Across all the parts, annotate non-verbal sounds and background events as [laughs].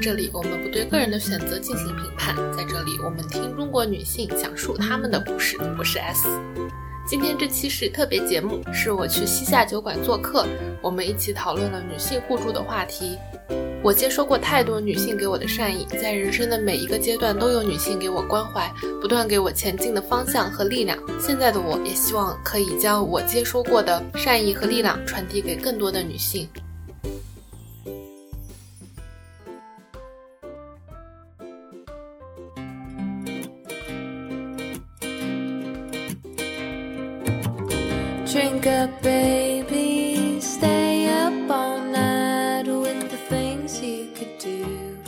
这里，我们不对个人的选择进行评判。在这里，我们听中国女性讲述她们的故事。我是 S。今天这期是特别节目，是我去西夏酒馆做客，我们一起讨论了女性互助的话题。我接收过太多女性给我的善意，在人生的每一个阶段都有女性给我关怀，不断给我前进的方向和力量。现在的我也希望可以将我接收过的善意和力量传递给更多的女性。A baby stay up all night with the things you could do.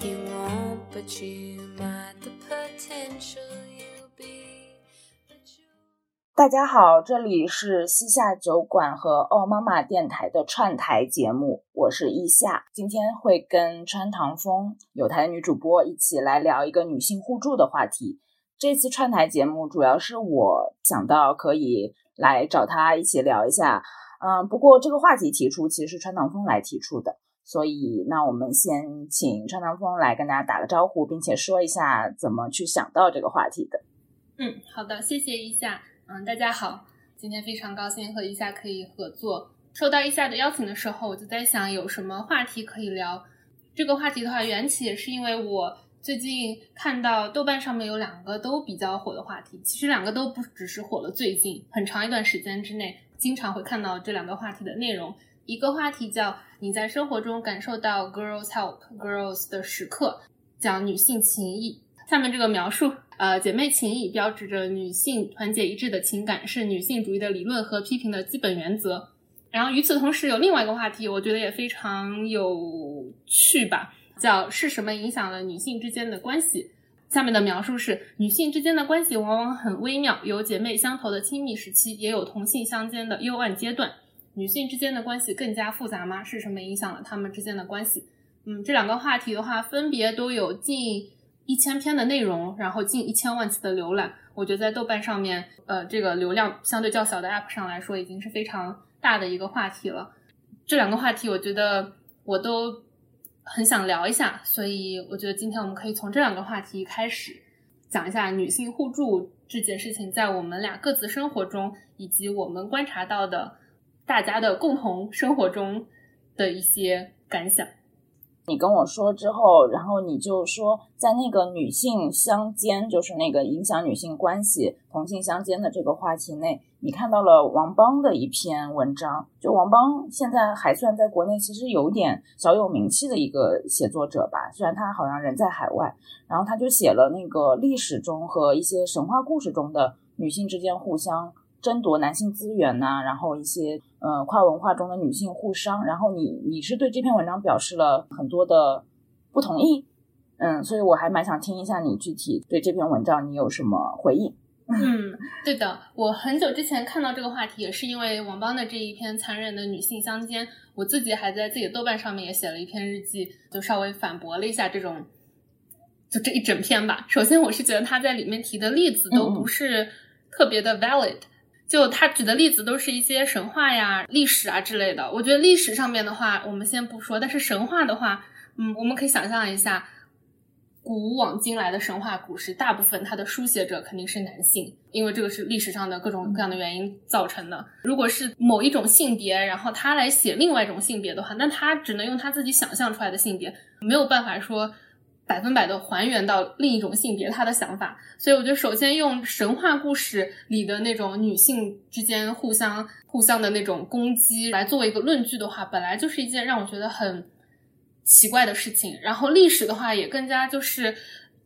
You won't, but you might the potential you'll be but you 大家好这里是西夏酒馆和奥妈妈电台的串台节目我是伊夏。今天会跟穿堂风有台女主播一起来聊一个女性互助的话题。这次串台节目主要是我想到可以来找他一起聊一下，嗯，不过这个话题提出其实是川唐风来提出的，所以那我们先请川唐风来跟大家打个招呼，并且说一下怎么去想到这个话题的。嗯，好的，谢谢一下，嗯，大家好，今天非常高兴和一下可以合作。收到一下的邀请的时候，我就在想有什么话题可以聊。这个话题的话，缘起也是因为我。最近看到豆瓣上面有两个都比较火的话题，其实两个都不只是火了最近，很长一段时间之内，经常会看到这两个话题的内容。一个话题叫“你在生活中感受到 girls help girls 的时刻”，讲女性情谊。下面这个描述，呃，姐妹情谊标志着女性团结一致的情感，是女性主义的理论和批评的基本原则。然后与此同时，有另外一个话题，我觉得也非常有趣吧。叫是什么影响了女性之间的关系？下面的描述是：女性之间的关系往往很微妙，有姐妹相投的亲密时期，也有同性相间的幽暗阶段。女性之间的关系更加复杂吗？是什么影响了她们之间的关系？嗯，这两个话题的话，分别都有近一千篇的内容，然后近一千万次的浏览。我觉得在豆瓣上面，呃，这个流量相对较小的 App 上来说，已经是非常大的一个话题了。这两个话题，我觉得我都。很想聊一下，所以我觉得今天我们可以从这两个话题开始讲一下女性互助这件事情，在我们俩各自生活中，以及我们观察到的大家的共同生活中的一些感想。你跟我说之后，然后你就说，在那个女性相间，就是那个影响女性关系、同性相间的这个话题内，你看到了王邦的一篇文章。就王邦现在还算在国内其实有点小有名气的一个写作者吧，虽然他好像人在海外。然后他就写了那个历史中和一些神话故事中的女性之间互相。争夺男性资源呐，然后一些呃跨文化中的女性互伤，然后你你是对这篇文章表示了很多的不同意，嗯，所以我还蛮想听一下你具体对这篇文章你有什么回应。嗯，对的，我很久之前看到这个话题也是因为王邦的这一篇残忍的女性相奸，我自己还在自己的豆瓣上面也写了一篇日记，就稍微反驳了一下这种，就这一整篇吧。首先，我是觉得他在里面提的例子都不是特别的 valid。就他举的例子都是一些神话呀、历史啊之类的。我觉得历史上面的话，我们先不说。但是神话的话，嗯，我们可以想象一下，古往今来的神话故事，大部分它的书写者肯定是男性，因为这个是历史上的各种各样的原因造成的。如果是某一种性别，然后他来写另外一种性别的话，那他只能用他自己想象出来的性别，没有办法说。百分百的还原到另一种性别他的想法，所以我觉得首先用神话故事里的那种女性之间互相互相的那种攻击来作为一个论据的话，本来就是一件让我觉得很奇怪的事情。然后历史的话也更加就是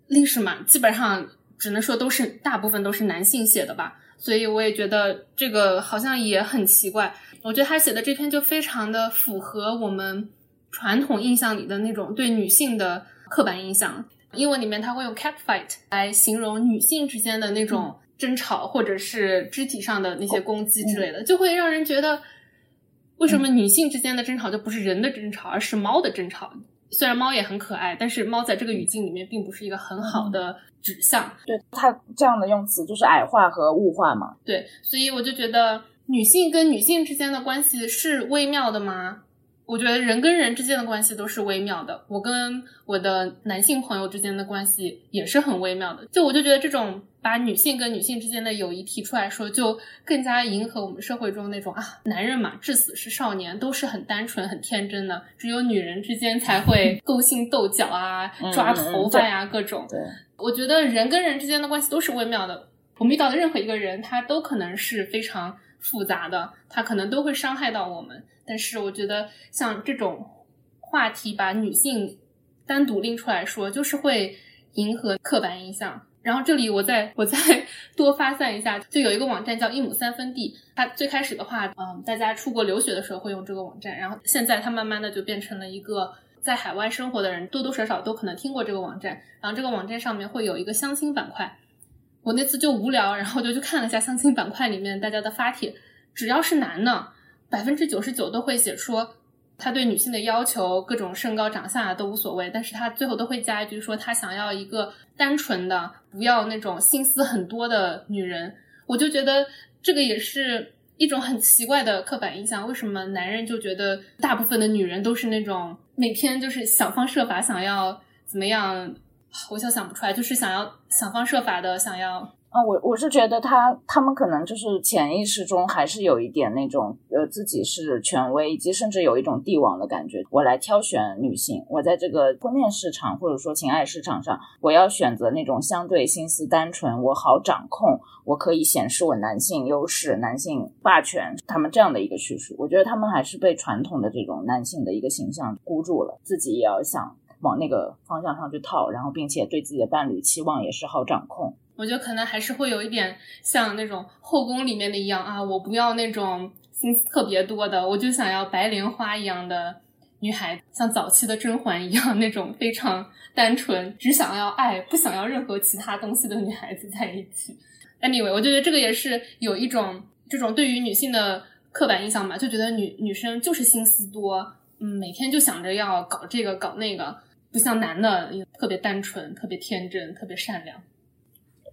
历史嘛，基本上只能说都是大部分都是男性写的吧，所以我也觉得这个好像也很奇怪。我觉得他写的这篇就非常的符合我们传统印象里的那种对女性的。刻板印象，英文里面他会用 cat fight 来形容女性之间的那种争吵，或者是肢体上的那些攻击之类的，就会让人觉得，为什么女性之间的争吵就不是人的争吵，而是猫的争吵？虽然猫也很可爱，但是猫在这个语境里面并不是一个很好的指向。对它这样的用词就是矮化和物化嘛？对，所以我就觉得女性跟女性之间的关系是微妙的吗？我觉得人跟人之间的关系都是微妙的，我跟我的男性朋友之间的关系也是很微妙的。就我就觉得这种把女性跟女性之间的友谊提出来说，就更加迎合我们社会中那种啊，男人嘛，至死是少年，都是很单纯、很天真的，只有女人之间才会 [laughs] 勾心斗角啊，抓头发呀，各种。对，我觉得人跟人之间的关系都是微妙的。我们遇到的任何一个人，他都可能是非常复杂的，他可能都会伤害到我们。但是我觉得像这种话题，把女性单独拎出来说，就是会迎合刻板印象。然后这里我再我再 [laughs] 多发散一下，就有一个网站叫一亩三分地，它最开始的话，嗯，大家出国留学的时候会用这个网站，然后现在它慢慢的就变成了一个在海外生活的人多多少少都可能听过这个网站。然后这个网站上面会有一个相亲板块，我那次就无聊，然后就去看了一下相亲板块里面大家的发帖，只要是男的。百分之九十九都会写说他对女性的要求，各种身高、长相啊都无所谓，但是他最后都会加一句说他想要一个单纯的，不要那种心思很多的女人。我就觉得这个也是一种很奇怪的刻板印象。为什么男人就觉得大部分的女人都是那种每天就是想方设法想要怎么样？我就想不出来，就是想要想方设法的想要。啊，我我是觉得他他们可能就是潜意识中还是有一点那种呃自己是权威，以及甚至有一种帝王的感觉。我来挑选女性，我在这个婚恋市场或者说情爱市场上，我要选择那种相对心思单纯，我好掌控，我可以显示我男性优势、男性霸权，他们这样的一个叙述。我觉得他们还是被传统的这种男性的一个形象箍住了，自己也要想往那个方向上去套，然后并且对自己的伴侣期望也是好掌控。我觉得可能还是会有一点像那种后宫里面的一样啊，我不要那种心思特别多的，我就想要白莲花一样的女孩，像早期的甄嬛一样那种非常单纯，只想要爱，不想要任何其他东西的女孩子在一起。Anyway，我就觉得这个也是有一种这种对于女性的刻板印象嘛，就觉得女女生就是心思多，嗯，每天就想着要搞这个搞那个，不像男的特别单纯、特别天真、特别善良。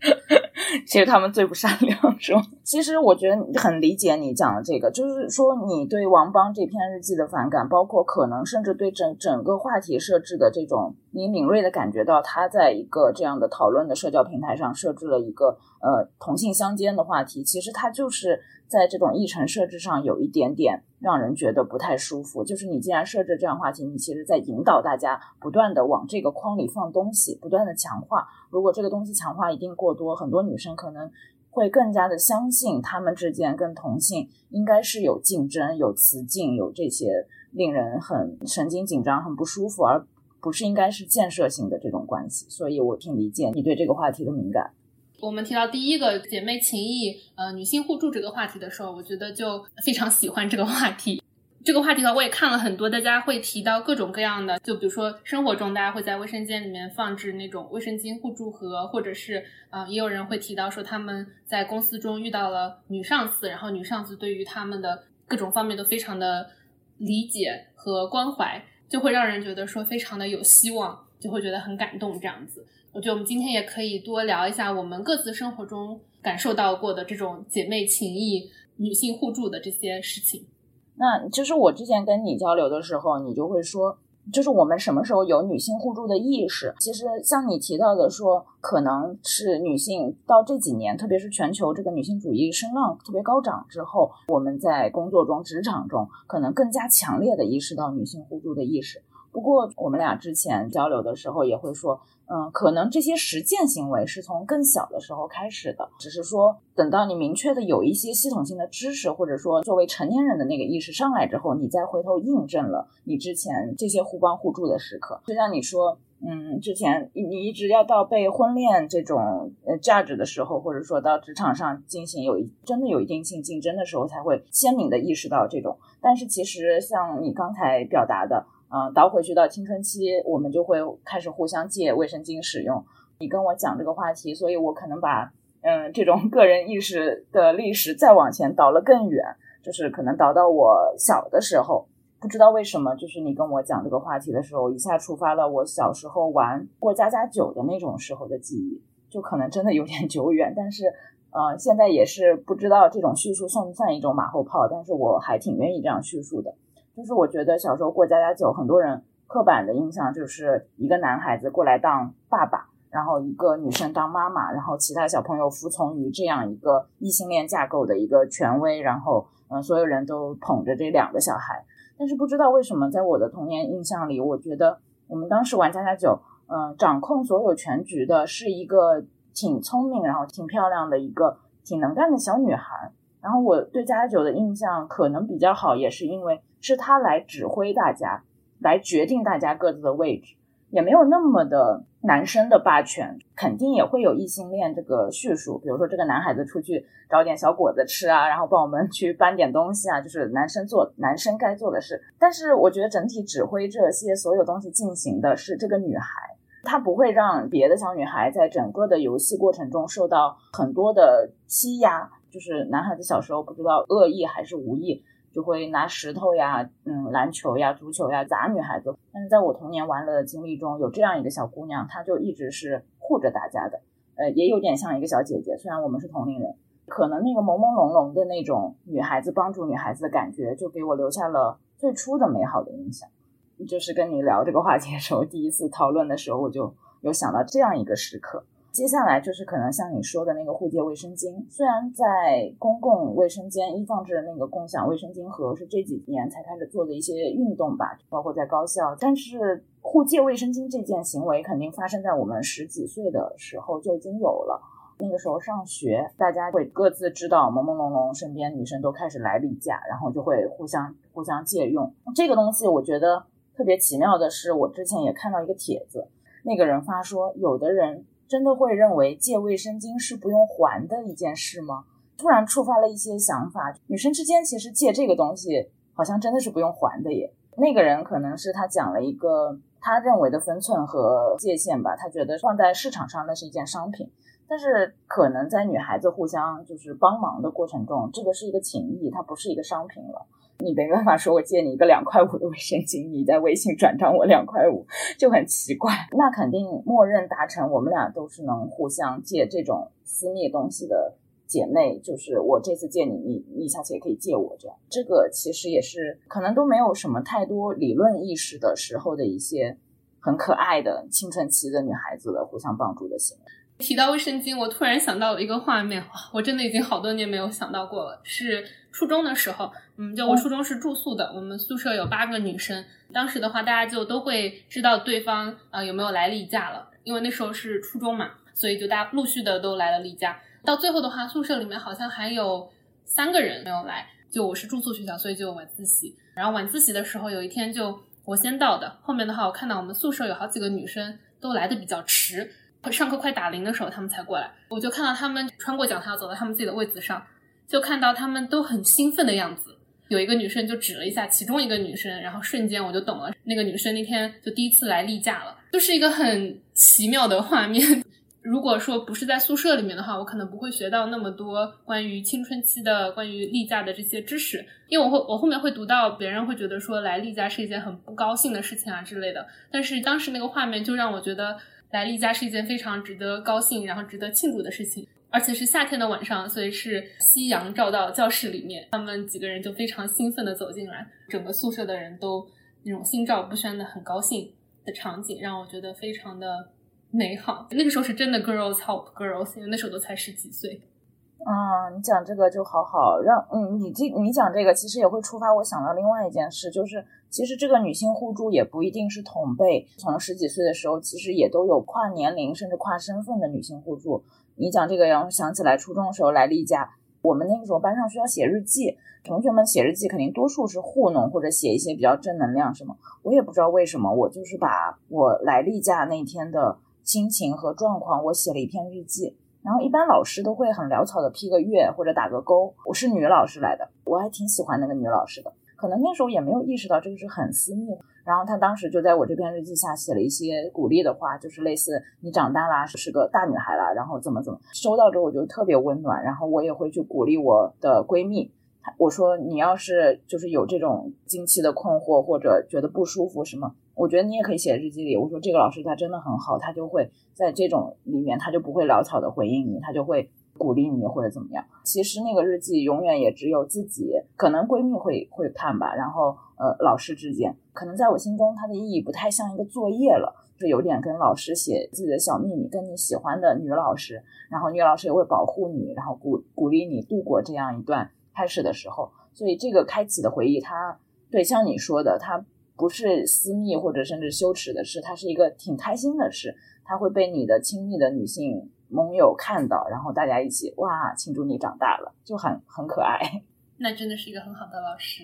[laughs] 其实他们最不善良，是吗？其实我觉得很理解你讲的这个，就是说你对王邦这篇日记的反感，包括可能甚至对整整个话题设置的这种，你敏锐的感觉到他在一个这样的讨论的社交平台上设置了一个呃同性相间的话题，其实他就是在这种议程设置上有一点点让人觉得不太舒服。就是你既然设置这样话题，你其实在引导大家不断的往这个框里放东西，不断的强化。如果这个东西强化一定过多，很多女生可能。会更加的相信他们之间跟同性应该是有竞争、有雌竞、有这些令人很神经紧张、很不舒服，而不是应该是建设性的这种关系。所以我挺理解你对这个话题的敏感。我们提到第一个姐妹情谊、呃女性互助这个话题的时候，我觉得就非常喜欢这个话题。这个话题的话，我也看了很多，大家会提到各种各样的，就比如说生活中，大家会在卫生间里面放置那种卫生巾互助盒，或者是啊，也有人会提到说他们在公司中遇到了女上司，然后女上司对于他们的各种方面都非常的理解和关怀，就会让人觉得说非常的有希望，就会觉得很感动这样子。我觉得我们今天也可以多聊一下我们各自生活中感受到过的这种姐妹情谊、女性互助的这些事情。那就是我之前跟你交流的时候，你就会说，就是我们什么时候有女性互助的意识？其实像你提到的说，可能是女性到这几年，特别是全球这个女性主义声浪特别高涨之后，我们在工作中、职场中，可能更加强烈的意识到女性互助的意识。不过我们俩之前交流的时候也会说。嗯，可能这些实践行为是从更小的时候开始的，只是说等到你明确的有一些系统性的知识，或者说作为成年人的那个意识上来之后，你再回头印证了你之前这些互帮互助的时刻。就像你说，嗯，之前你一直要到被婚恋这种呃价值的时候，或者说到职场上进行有真的有一定性竞争的时候，才会鲜明的意识到这种。但是其实像你刚才表达的。嗯，倒回去到青春期，我们就会开始互相借卫生巾使用。你跟我讲这个话题，所以我可能把嗯这种个人意识的历史再往前倒了更远，就是可能倒到我小的时候，不知道为什么，就是你跟我讲这个话题的时候，一下触发了我小时候玩过家家酒的那种时候的记忆，就可能真的有点久远，但是呃现在也是不知道这种叙述算不算一种马后炮，但是我还挺愿意这样叙述的。就是我觉得小时候过家家酒，很多人刻板的印象就是一个男孩子过来当爸爸，然后一个女生当妈妈，然后其他小朋友服从于这样一个异性恋架构的一个权威，然后嗯，所有人都捧着这两个小孩。但是不知道为什么，在我的童年印象里，我觉得我们当时玩家家酒，嗯，掌控所有全局的是一个挺聪明，然后挺漂亮的一个挺能干的小女孩。然后我对家家酒的印象可能比较好，也是因为是他来指挥大家，来决定大家各自的位置。也没有那么的男生的霸权，肯定也会有异性恋这个叙述。比如说，这个男孩子出去找点小果子吃啊，然后帮我们去搬点东西啊，就是男生做男生该做的事。但是，我觉得整体指挥这些所有东西进行的是这个女孩，她不会让别的小女孩在整个的游戏过程中受到很多的欺压。就是男孩子小时候不知道恶意还是无意。就会拿石头呀，嗯，篮球呀，足球呀砸女孩子。但是在我童年玩乐的经历中，有这样一个小姑娘，她就一直是护着大家的，呃，也有点像一个小姐姐。虽然我们是同龄人，可能那个朦朦胧胧的那种女孩子帮助女孩子的感觉，就给我留下了最初的美好的印象。就是跟你聊这个话题的时候，[laughs] 第一次讨论的时候，我就有想到这样一个时刻。接下来就是可能像你说的那个护借卫生巾，虽然在公共卫生间一放置的那个共享卫生巾盒是这几年才开始做的一些运动吧，包括在高校，但是护借卫生巾这件行为肯定发生在我们十几岁的时候就已经有了。那个时候上学，大家会各自知道朦朦胧胧，身边女生都开始来例假，然后就会互相互相借用这个东西。我觉得特别奇妙的是，我之前也看到一个帖子，那个人发说，有的人。真的会认为借卫生巾是不用还的一件事吗？突然触发了一些想法，女生之间其实借这个东西好像真的是不用还的耶。那个人可能是他讲了一个他认为的分寸和界限吧，他觉得放在市场上那是一件商品，但是可能在女孩子互相就是帮忙的过程中，这个是一个情谊，它不是一个商品了。你没办法说，我借你一个两块五的卫生巾，你在微信转账我两块五，就很奇怪。那肯定默认达成，我们俩都是能互相借这种私密东西的姐妹。就是我这次借你，你你下次也可以借我，这样。这个其实也是可能都没有什么太多理论意识的时候的一些很可爱的青春期的女孩子的互相帮助的行为。提到卫生巾，我突然想到了一个画面，我真的已经好多年没有想到过了。是初中的时候，嗯，就我初中是住宿的，我们宿舍有八个女生。当时的话，大家就都会知道对方啊有没有来例假了，因为那时候是初中嘛，所以就大家陆续的都来了例假。到最后的话，宿舍里面好像还有三个人没有来，就我是住宿学校，所以就有晚自习。然后晚自习的时候，有一天就我先到的，后面的话我看到我们宿舍有好几个女生都来的比较迟。上课快打铃的时候，他们才过来。我就看到他们穿过讲台，走到他们自己的位子上，就看到他们都很兴奋的样子。有一个女生就指了一下其中一个女生，然后瞬间我就懂了，那个女生那天就第一次来例假了，就是一个很奇妙的画面。[laughs] 如果说不是在宿舍里面的话，我可能不会学到那么多关于青春期的、关于例假的这些知识，因为我会我后面会读到别人会觉得说来例假是一件很不高兴的事情啊之类的。但是当时那个画面就让我觉得。来例假是一件非常值得高兴，然后值得庆祝的事情，而且是夏天的晚上，所以是夕阳照到教室里面，他们几个人就非常兴奋的走进来，整个宿舍的人都那种心照不宣的很高兴的场景，让我觉得非常的美好。那个时候是真的 girls help girls，因为那时候都才十几岁。啊，你讲这个就好好让嗯，你这你讲这个其实也会触发我想到另外一件事，就是其实这个女性互助也不一定是同辈，从十几岁的时候其实也都有跨年龄甚至跨身份的女性互助。你讲这个让我想起来初中的时候来例假，我们那个时候班上需要写日记，同学们写日记肯定多数是糊弄或者写一些比较正能量什么，我也不知道为什么，我就是把我来例假那天的心情和状况，我写了一篇日记。然后一般老师都会很潦草的批个月或者打个勾。我是女老师来的，我还挺喜欢那个女老师的。可能那时候也没有意识到这个是很私密。然后她当时就在我这篇日记下写了一些鼓励的话，就是类似“你长大啦，是个大女孩啦”，然后怎么怎么。收到之后我就特别温暖，然后我也会去鼓励我的闺蜜。我说你要是就是有这种经期的困惑或者觉得不舒服什么。我觉得你也可以写日记里。我说这个老师他真的很好，他就会在这种里面，他就不会潦草的回应你，他就会鼓励你或者怎么样。其实那个日记永远也只有自己，可能闺蜜会会看吧，然后呃老师之间，可能在我心中它的意义不太像一个作业了，就有点跟老师写自己的小秘密，跟你喜欢的女老师，然后女老师也会保护你，然后鼓鼓励你度过这样一段开始的时候。所以这个开启的回忆，它对像你说的，它不是私密或者甚至羞耻的事，它是一个挺开心的事，它会被你的亲密的女性盟友看到，然后大家一起哇庆祝你长大了，就很很可爱。[laughs] 那真的是一个很好的老师。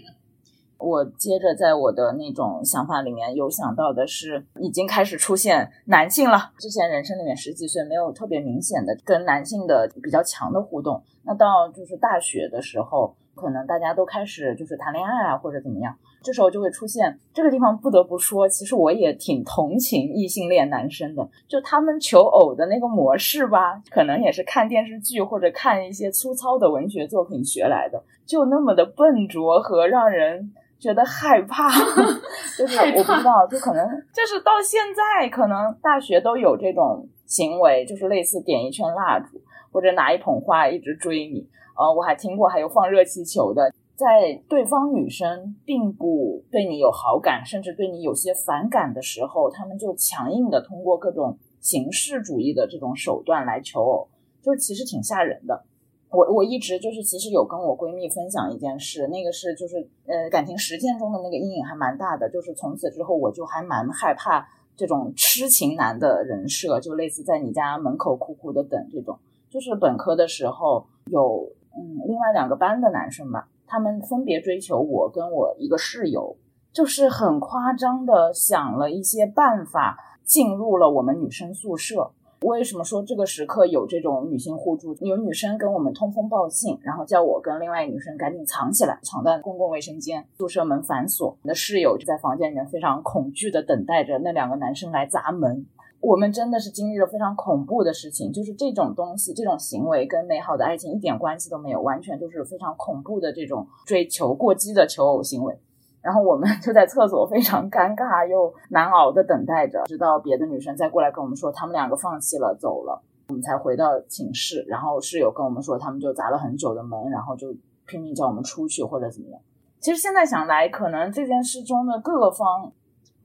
我接着在我的那种想法里面有想到的是，已经开始出现男性了。之前人生里面十几岁没有特别明显的跟男性的比较强的互动，那到就是大学的时候。可能大家都开始就是谈恋爱啊，或者怎么样，这时候就会出现这个地方。不得不说，其实我也挺同情异性恋男生的，就他们求偶的那个模式吧，可能也是看电视剧或者看一些粗糙的文学作品学来的，就那么的笨拙和让人觉得害怕。[laughs] 就是我不知道，就可能 [laughs] 就是到现在，可能大学都有这种行为，就是类似点一圈蜡烛或者拿一捧花一直追你。呃，我还听过还有放热气球的，在对方女生并不对你有好感，甚至对你有些反感的时候，他们就强硬的通过各种形式主义的这种手段来求偶，就是其实挺吓人的。我我一直就是其实有跟我闺蜜分享一件事，那个是就是呃感情实践中的那个阴影还蛮大的，就是从此之后我就还蛮害怕这种痴情男的人设，就类似在你家门口苦苦的等这种。就是本科的时候有。嗯，另外两个班的男生吧，他们分别追求我跟我一个室友，就是很夸张的想了一些办法进入了我们女生宿舍。为什么说这个时刻有这种女性互助？有女生跟我们通风报信，然后叫我跟另外一个女生赶紧藏起来，藏在公共卫生间，宿舍门反锁。我的室友就在房间里面非常恐惧的等待着那两个男生来砸门。我们真的是经历了非常恐怖的事情，就是这种东西、这种行为跟美好的爱情一点关系都没有，完全就是非常恐怖的这种追求过激的求偶行为。然后我们 [laughs] 就在厕所非常尴尬又难熬的等待着，直到别的女生再过来跟我们说他们两个放弃了走了，我们才回到寝室。然后室友跟我们说他们就砸了很久的门，然后就拼命叫我们出去或者怎么样。其实现在想来，可能这件事中的各个方。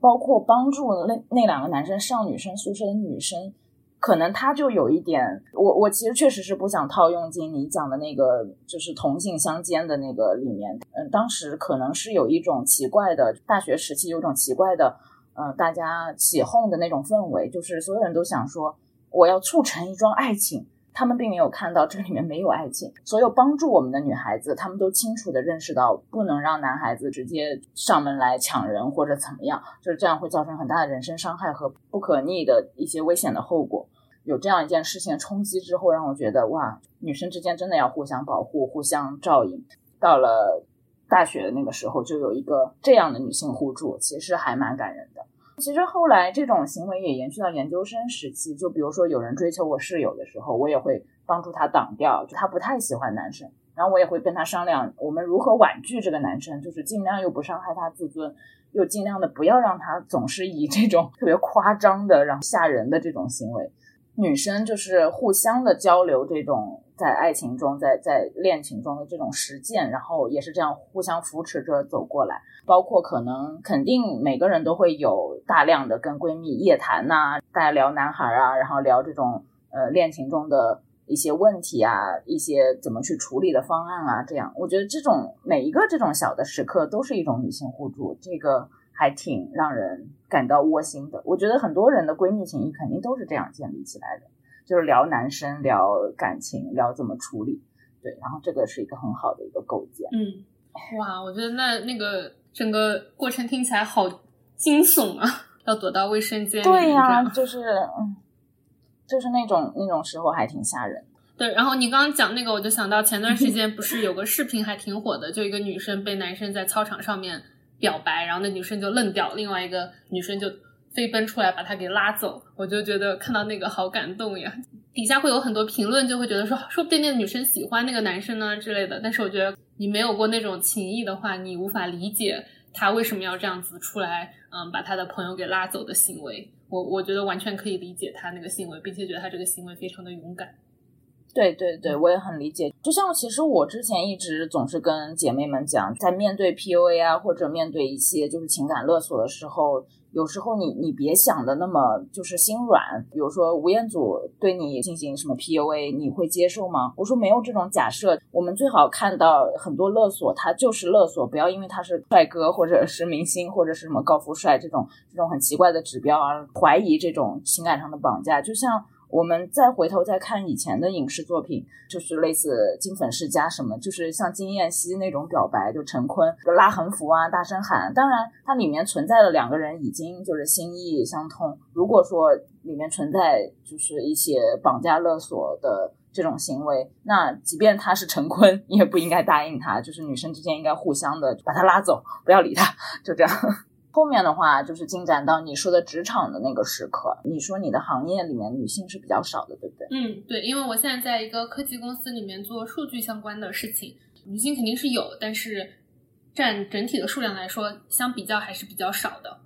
包括帮助那那两个男生上女生宿舍的女生，可能他就有一点，我我其实确实是不想套用进你讲的那个，就是同性相间的那个里面。嗯，当时可能是有一种奇怪的，大学时期有种奇怪的，嗯，大家起哄的那种氛围，就是所有人都想说，我要促成一桩爱情。他们并没有看到这里面没有爱情。所有帮助我们的女孩子，她们都清楚的认识到，不能让男孩子直接上门来抢人或者怎么样，就是这样会造成很大的人身伤害和不可逆的一些危险的后果。有这样一件事情冲击之后，让我觉得哇，女生之间真的要互相保护、互相照应。到了大学的那个时候，就有一个这样的女性互助，其实还蛮感人的。其实后来这种行为也延续到研究生时期，就比如说有人追求我室友的时候，我也会帮助他挡掉，就他不太喜欢男生，然后我也会跟他商量，我们如何婉拒这个男生，就是尽量又不伤害他自尊，又尽量的不要让他总是以这种特别夸张的、然后吓人的这种行为。女生就是互相的交流，这种在爱情中、在在恋情中的这种实践，然后也是这样互相扶持着走过来。包括可能肯定每个人都会有大量的跟闺蜜夜谈呐，大家聊男孩啊，然后聊这种呃恋情中的一些问题啊，一些怎么去处理的方案啊。这样，我觉得这种每一个这种小的时刻都是一种女性互助，这个。还挺让人感到窝心的。我觉得很多人的闺蜜情谊肯定都是这样建立起来的，就是聊男生、聊感情、聊怎么处理。对，然后这个是一个很好的一个构建。嗯，哇，我觉得那那个整个过程听起来好惊悚啊！要躲到卫生间。对呀，就是嗯，就是那种那种时候还挺吓人。对，然后你刚刚讲那个，我就想到前段时间不是有个视频还挺火的，就一个女生被男生在操场上面。表白，然后那女生就愣掉，另外一个女生就飞奔出来把他给拉走。我就觉得看到那个好感动呀。底下会有很多评论，就会觉得说，说不定那个女生喜欢那个男生呢之类的。但是我觉得你没有过那种情谊的话，你无法理解他为什么要这样子出来，嗯，把他的朋友给拉走的行为。我我觉得完全可以理解他那个行为，并且觉得他这个行为非常的勇敢。对对对，我也很理解。就像其实我之前一直总是跟姐妹们讲，在面对 PUA 啊，或者面对一些就是情感勒索的时候，有时候你你别想的那么就是心软。比如说吴彦祖对你进行什么 PUA，你会接受吗？我说没有这种假设，我们最好看到很多勒索，他就是勒索，不要因为他是帅哥或者是明星或者是什么高富帅这种这种很奇怪的指标而怀疑这种情感上的绑架，就像。我们再回头再看以前的影视作品，就是类似《金粉世家》什么，就是像金燕西那种表白，就陈坤拉横幅啊，大声喊。当然，它里面存在的两个人已经就是心意相通。如果说里面存在就是一些绑架勒索的这种行为，那即便他是陈坤，你也不应该答应他。就是女生之间应该互相的把他拉走，不要理他，就这样。后面的话就是进展到你说的职场的那个时刻。你说你的行业里面女性是比较少的，对不对？嗯，对，因为我现在在一个科技公司里面做数据相关的事情，女性肯定是有，但是占整体的数量来说，相比较还是比较少的。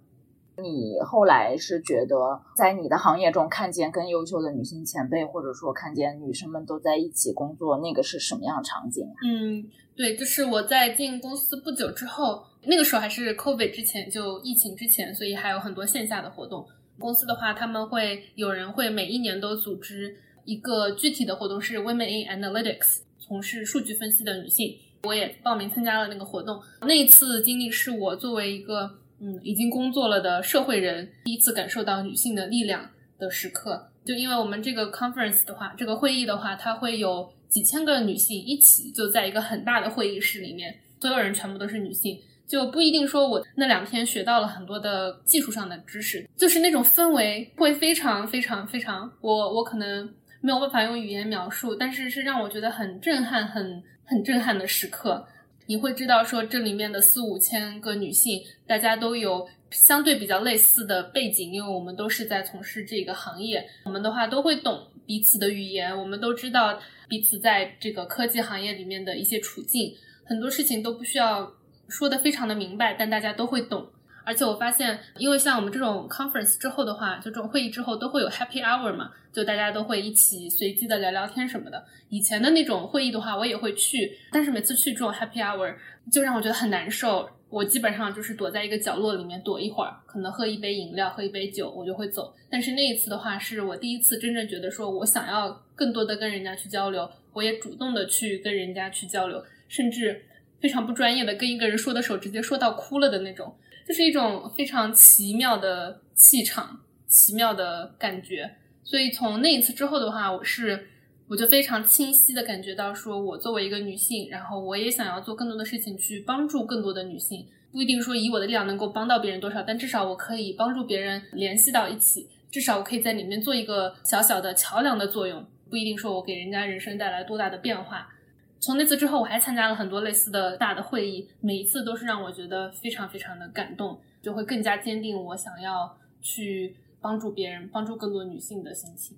你后来是觉得在你的行业中看见更优秀的女性前辈，或者说看见女生们都在一起工作，那个是什么样的场景？嗯，对，就是我在进公司不久之后，那个时候还是 COVID 之前，就疫情之前，所以还有很多线下的活动。公司的话，他们会有人会每一年都组织一个具体的活动，是 Women in Analytics，从事数据分析的女性。我也报名参加了那个活动。那一次经历是我作为一个。嗯，已经工作了的社会人第一次感受到女性的力量的时刻，就因为我们这个 conference 的话，这个会议的话，它会有几千个女性一起就在一个很大的会议室里面，所有人全部都是女性，就不一定说我那两天学到了很多的技术上的知识，就是那种氛围会非常非常非常，我我可能没有办法用语言描述，但是是让我觉得很震撼、很很震撼的时刻。你会知道，说这里面的四五千个女性，大家都有相对比较类似的背景，因为我们都是在从事这个行业，我们的话都会懂彼此的语言，我们都知道彼此在这个科技行业里面的一些处境，很多事情都不需要说的非常的明白，但大家都会懂。而且我发现，因为像我们这种 conference 之后的话，就这种会议之后都会有 happy hour 嘛，就大家都会一起随机的聊聊天什么的。以前的那种会议的话，我也会去，但是每次去这种 happy hour 就让我觉得很难受。我基本上就是躲在一个角落里面躲一会儿，可能喝一杯饮料，喝一杯酒，我就会走。但是那一次的话，是我第一次真正觉得说我想要更多的跟人家去交流，我也主动的去跟人家去交流，甚至非常不专业的跟一个人说的时候，直接说到哭了的那种。这是一种非常奇妙的气场，奇妙的感觉。所以从那一次之后的话，我是我就非常清晰的感觉到，说我作为一个女性，然后我也想要做更多的事情去帮助更多的女性。不一定说以我的力量能够帮到别人多少，但至少我可以帮助别人联系到一起，至少我可以在里面做一个小小的桥梁的作用。不一定说我给人家人生带来多大的变化。从那次之后，我还参加了很多类似的大的会议，每一次都是让我觉得非常非常的感动，就会更加坚定我想要去帮助别人、帮助更多女性的心情。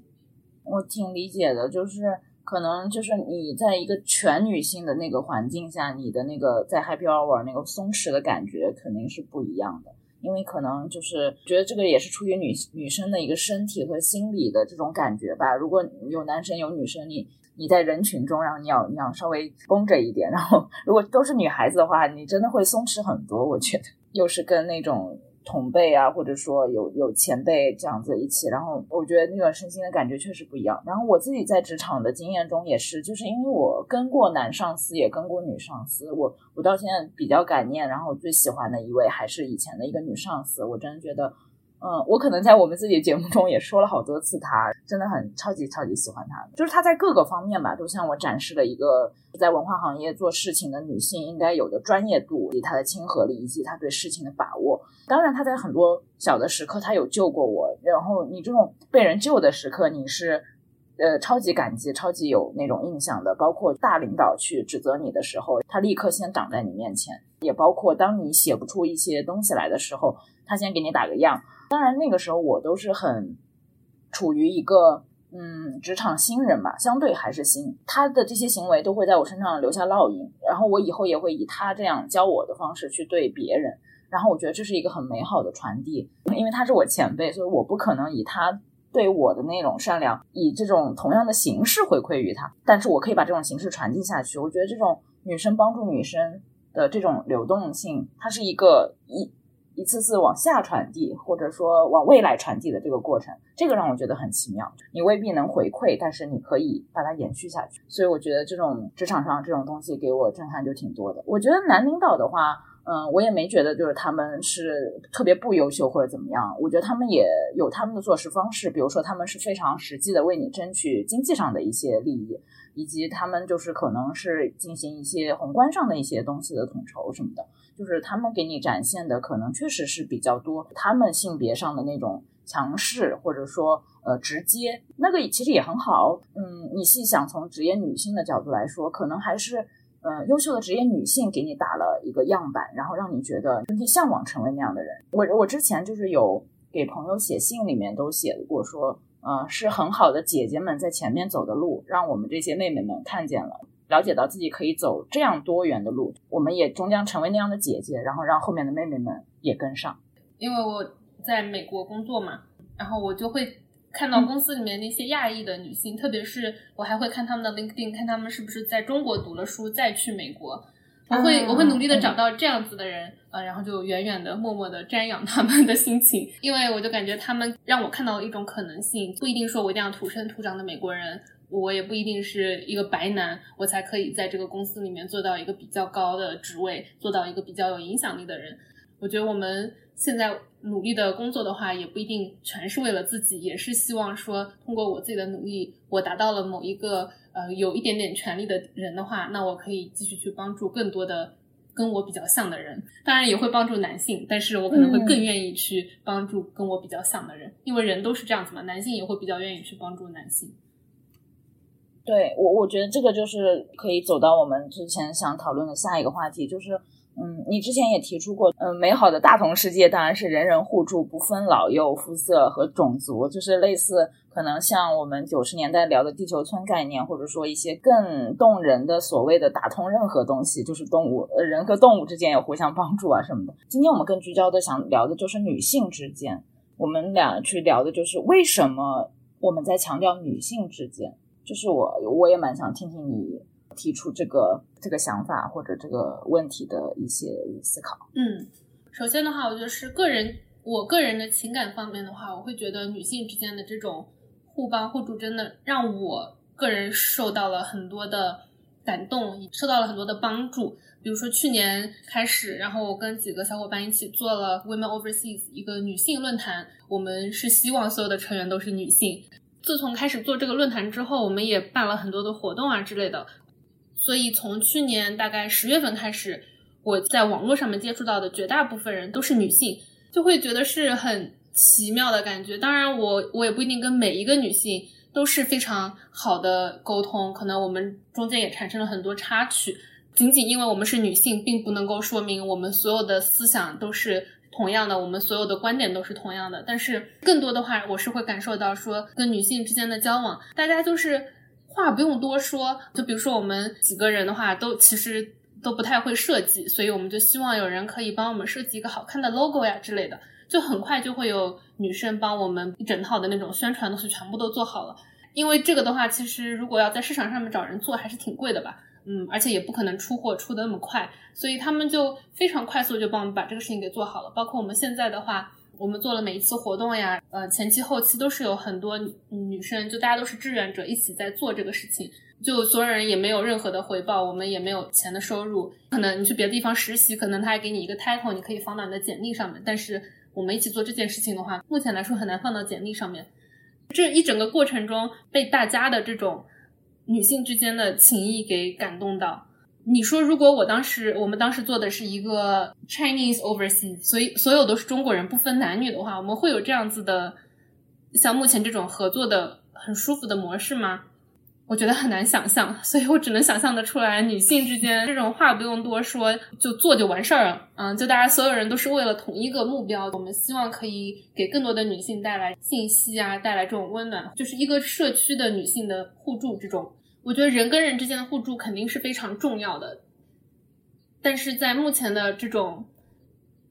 我挺理解的，就是可能就是你在一个全女性的那个环境下，你的那个在 Happy Hour 那个松弛的感觉肯定是不一样的，因为可能就是觉得这个也是出于女女生的一个身体和心理的这种感觉吧。如果有男生有女生，你。你在人群中，然后你要你要稍微绷着一点，然后如果都是女孩子的话，你真的会松弛很多。我觉得又是跟那种同辈啊，或者说有有前辈这样子一起，然后我觉得那个身心的感觉确实不一样。然后我自己在职场的经验中也是，就是因为我跟过男上司，也跟过女上司，我我到现在比较感念，然后最喜欢的一位还是以前的一个女上司，我真的觉得。嗯，我可能在我们自己的节目中也说了好多次，她真的很超级超级喜欢她，就是她在各个方面吧，都向我展示了一个在文化行业做事情的女性应该有的专业度，以及她的亲和力，以及她对事情的把握。当然，她在很多小的时刻，她有救过我。然后你这种被人救的时刻，你是呃超级感激、超级有那种印象的。包括大领导去指责你的时候，他立刻先挡在你面前；也包括当你写不出一些东西来的时候，他先给你打个样。当然，那个时候我都是很处于一个嗯职场新人吧，相对还是新。他的这些行为都会在我身上留下烙印，然后我以后也会以他这样教我的方式去对别人。然后我觉得这是一个很美好的传递，因为他是我前辈，所以我不可能以他对我的那种善良，以这种同样的形式回馈于他，但是我可以把这种形式传递下去。我觉得这种女生帮助女生的这种流动性，它是一个一一次次往下传递，或者说往未来传递的这个过程，这个让我觉得很奇妙。你未必能回馈，但是你可以把它延续下去。所以我觉得这种职场上这种东西给我震撼就挺多的。我觉得男领导的话。嗯，我也没觉得就是他们是特别不优秀或者怎么样，我觉得他们也有他们的做事方式，比如说他们是非常实际的为你争取经济上的一些利益，以及他们就是可能是进行一些宏观上的一些东西的统筹什么的，就是他们给你展现的可能确实是比较多，他们性别上的那种强势或者说呃直接，那个其实也很好。嗯，你细想从职业女性的角度来说，可能还是。嗯，优秀的职业女性给你打了一个样板，然后让你觉得你向往成为那样的人。我我之前就是有给朋友写信，里面都写过说，嗯，是很好的姐姐们在前面走的路，让我们这些妹妹们看见了，了解到自己可以走这样多元的路，我们也终将成为那样的姐姐，然后让后面的妹妹们也跟上。因为我在美国工作嘛，然后我就会。看到公司里面那些亚裔的女性，特别是我还会看他们的 LinkedIn，看他们是不是在中国读了书再去美国。我会我会努力的找到这样子的人，呃，然后就远远的默默的瞻仰他们的心情，因为我就感觉他们让我看到了一种可能性，不一定说我一定要土生土长的美国人，我也不一定是一个白男，我才可以在这个公司里面做到一个比较高的职位，做到一个比较有影响力的人。我觉得我们现在努力的工作的话，也不一定全是为了自己，也是希望说通过我自己的努力，我达到了某一个呃有一点点权利的人的话，那我可以继续去帮助更多的跟我比较像的人。当然也会帮助男性，但是我可能会更愿意去帮助跟我比较像的人，因为人都是这样子嘛，男性也会比较愿意去帮助男性。对我，我觉得这个就是可以走到我们之前想讨论的下一个话题，就是。嗯，你之前也提出过，嗯，美好的大同世界当然是人人互助，不分老幼、肤色和种族，就是类似可能像我们九十年代聊的地球村概念，或者说一些更动人的所谓的打通任何东西，就是动物，呃，人和动物之间有互相帮助啊什么的。今天我们更聚焦的想聊的就是女性之间，我们俩去聊的就是为什么我们在强调女性之间，就是我我也蛮想听听你。提出这个这个想法或者这个问题的一些思考。嗯，首先的话，我觉得是个人，我个人的情感方面的话，我会觉得女性之间的这种互帮互助，真的让我个人受到了很多的感动，受到了很多的帮助。比如说去年开始，然后我跟几个小伙伴一起做了 Women Overseas 一个女性论坛，我们是希望所有的成员都是女性。自从开始做这个论坛之后，我们也办了很多的活动啊之类的。所以从去年大概十月份开始，我在网络上面接触到的绝大部分人都是女性，就会觉得是很奇妙的感觉。当然，我我也不一定跟每一个女性都是非常好的沟通，可能我们中间也产生了很多插曲。仅仅因为我们是女性，并不能够说明我们所有的思想都是同样的，我们所有的观点都是同样的。但是更多的话，我是会感受到说，跟女性之间的交往，大家就是。话不用多说，就比如说我们几个人的话，都其实都不太会设计，所以我们就希望有人可以帮我们设计一个好看的 logo 呀之类的，就很快就会有女生帮我们一整套的那种宣传东西全部都做好了。因为这个的话，其实如果要在市场上面找人做，还是挺贵的吧，嗯，而且也不可能出货出的那么快，所以他们就非常快速就帮我们把这个事情给做好了。包括我们现在的话。我们做了每一次活动呀，呃，前期后期都是有很多女生，就大家都是志愿者一起在做这个事情，就所有人也没有任何的回报，我们也没有钱的收入。可能你去别的地方实习，可能他还给你一个 title，你可以放到你的简历上面。但是我们一起做这件事情的话，目前来说很难放到简历上面。这一整个过程中，被大家的这种女性之间的情谊给感动到。你说，如果我当时我们当时做的是一个 Chinese overseas，所以所有都是中国人，不分男女的话，我们会有这样子的，像目前这种合作的很舒服的模式吗？我觉得很难想象，所以我只能想象的出来，女性之间这种话不用多说，就做就完事儿了。嗯，就大家所有人都是为了同一个目标，我们希望可以给更多的女性带来信息啊，带来这种温暖，就是一个社区的女性的互助这种。我觉得人跟人之间的互助肯定是非常重要的，但是在目前的这种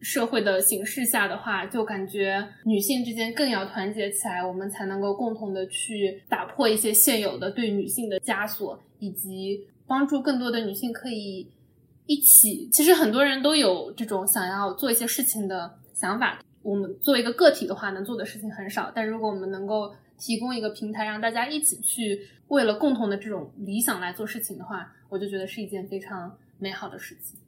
社会的形势下的话，就感觉女性之间更要团结起来，我们才能够共同的去打破一些现有的对女性的枷锁，以及帮助更多的女性可以一起。其实很多人都有这种想要做一些事情的想法。我们作为一个个体的话，能做的事情很少，但如果我们能够提供一个平台，让大家一起去为了共同的这种理想来做事情的话，我就觉得是一件非常美好的事情。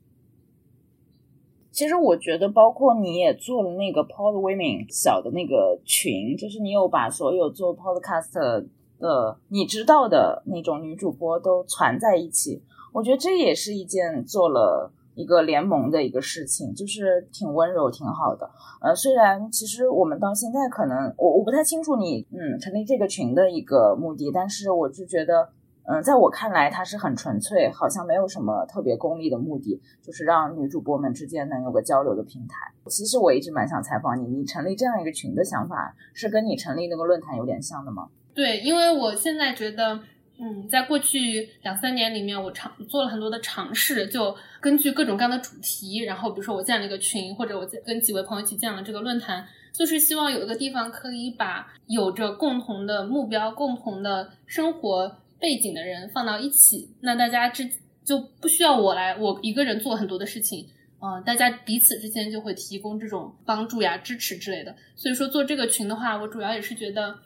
其实我觉得，包括你也做了那个 Pod Women 小的那个群，就是你有把所有做 Podcast 的你知道的那种女主播都攒在一起。我觉得这也是一件做了一个联盟的一个事情，就是挺温柔、挺好的。呃，虽然其实我们到现在可能我我不太清楚你嗯成立这个群的一个目的，但是我就觉得。嗯，在我看来，它是很纯粹，好像没有什么特别功利的目的，就是让女主播们之间能有个交流的平台。其实我一直蛮想采访你，你成立这样一个群的想法，是跟你成立那个论坛有点像的吗？对，因为我现在觉得，嗯，在过去两三年里面，我尝做了很多的尝试，就根据各种各样的主题，然后比如说我建了一个群，或者我跟几位朋友一起建了这个论坛，就是希望有一个地方可以把有着共同的目标、共同的生活。背景的人放到一起，那大家之就不需要我来，我一个人做很多的事情，嗯，大家彼此之间就会提供这种帮助呀、支持之类的。所以说做这个群的话，我主要也是觉得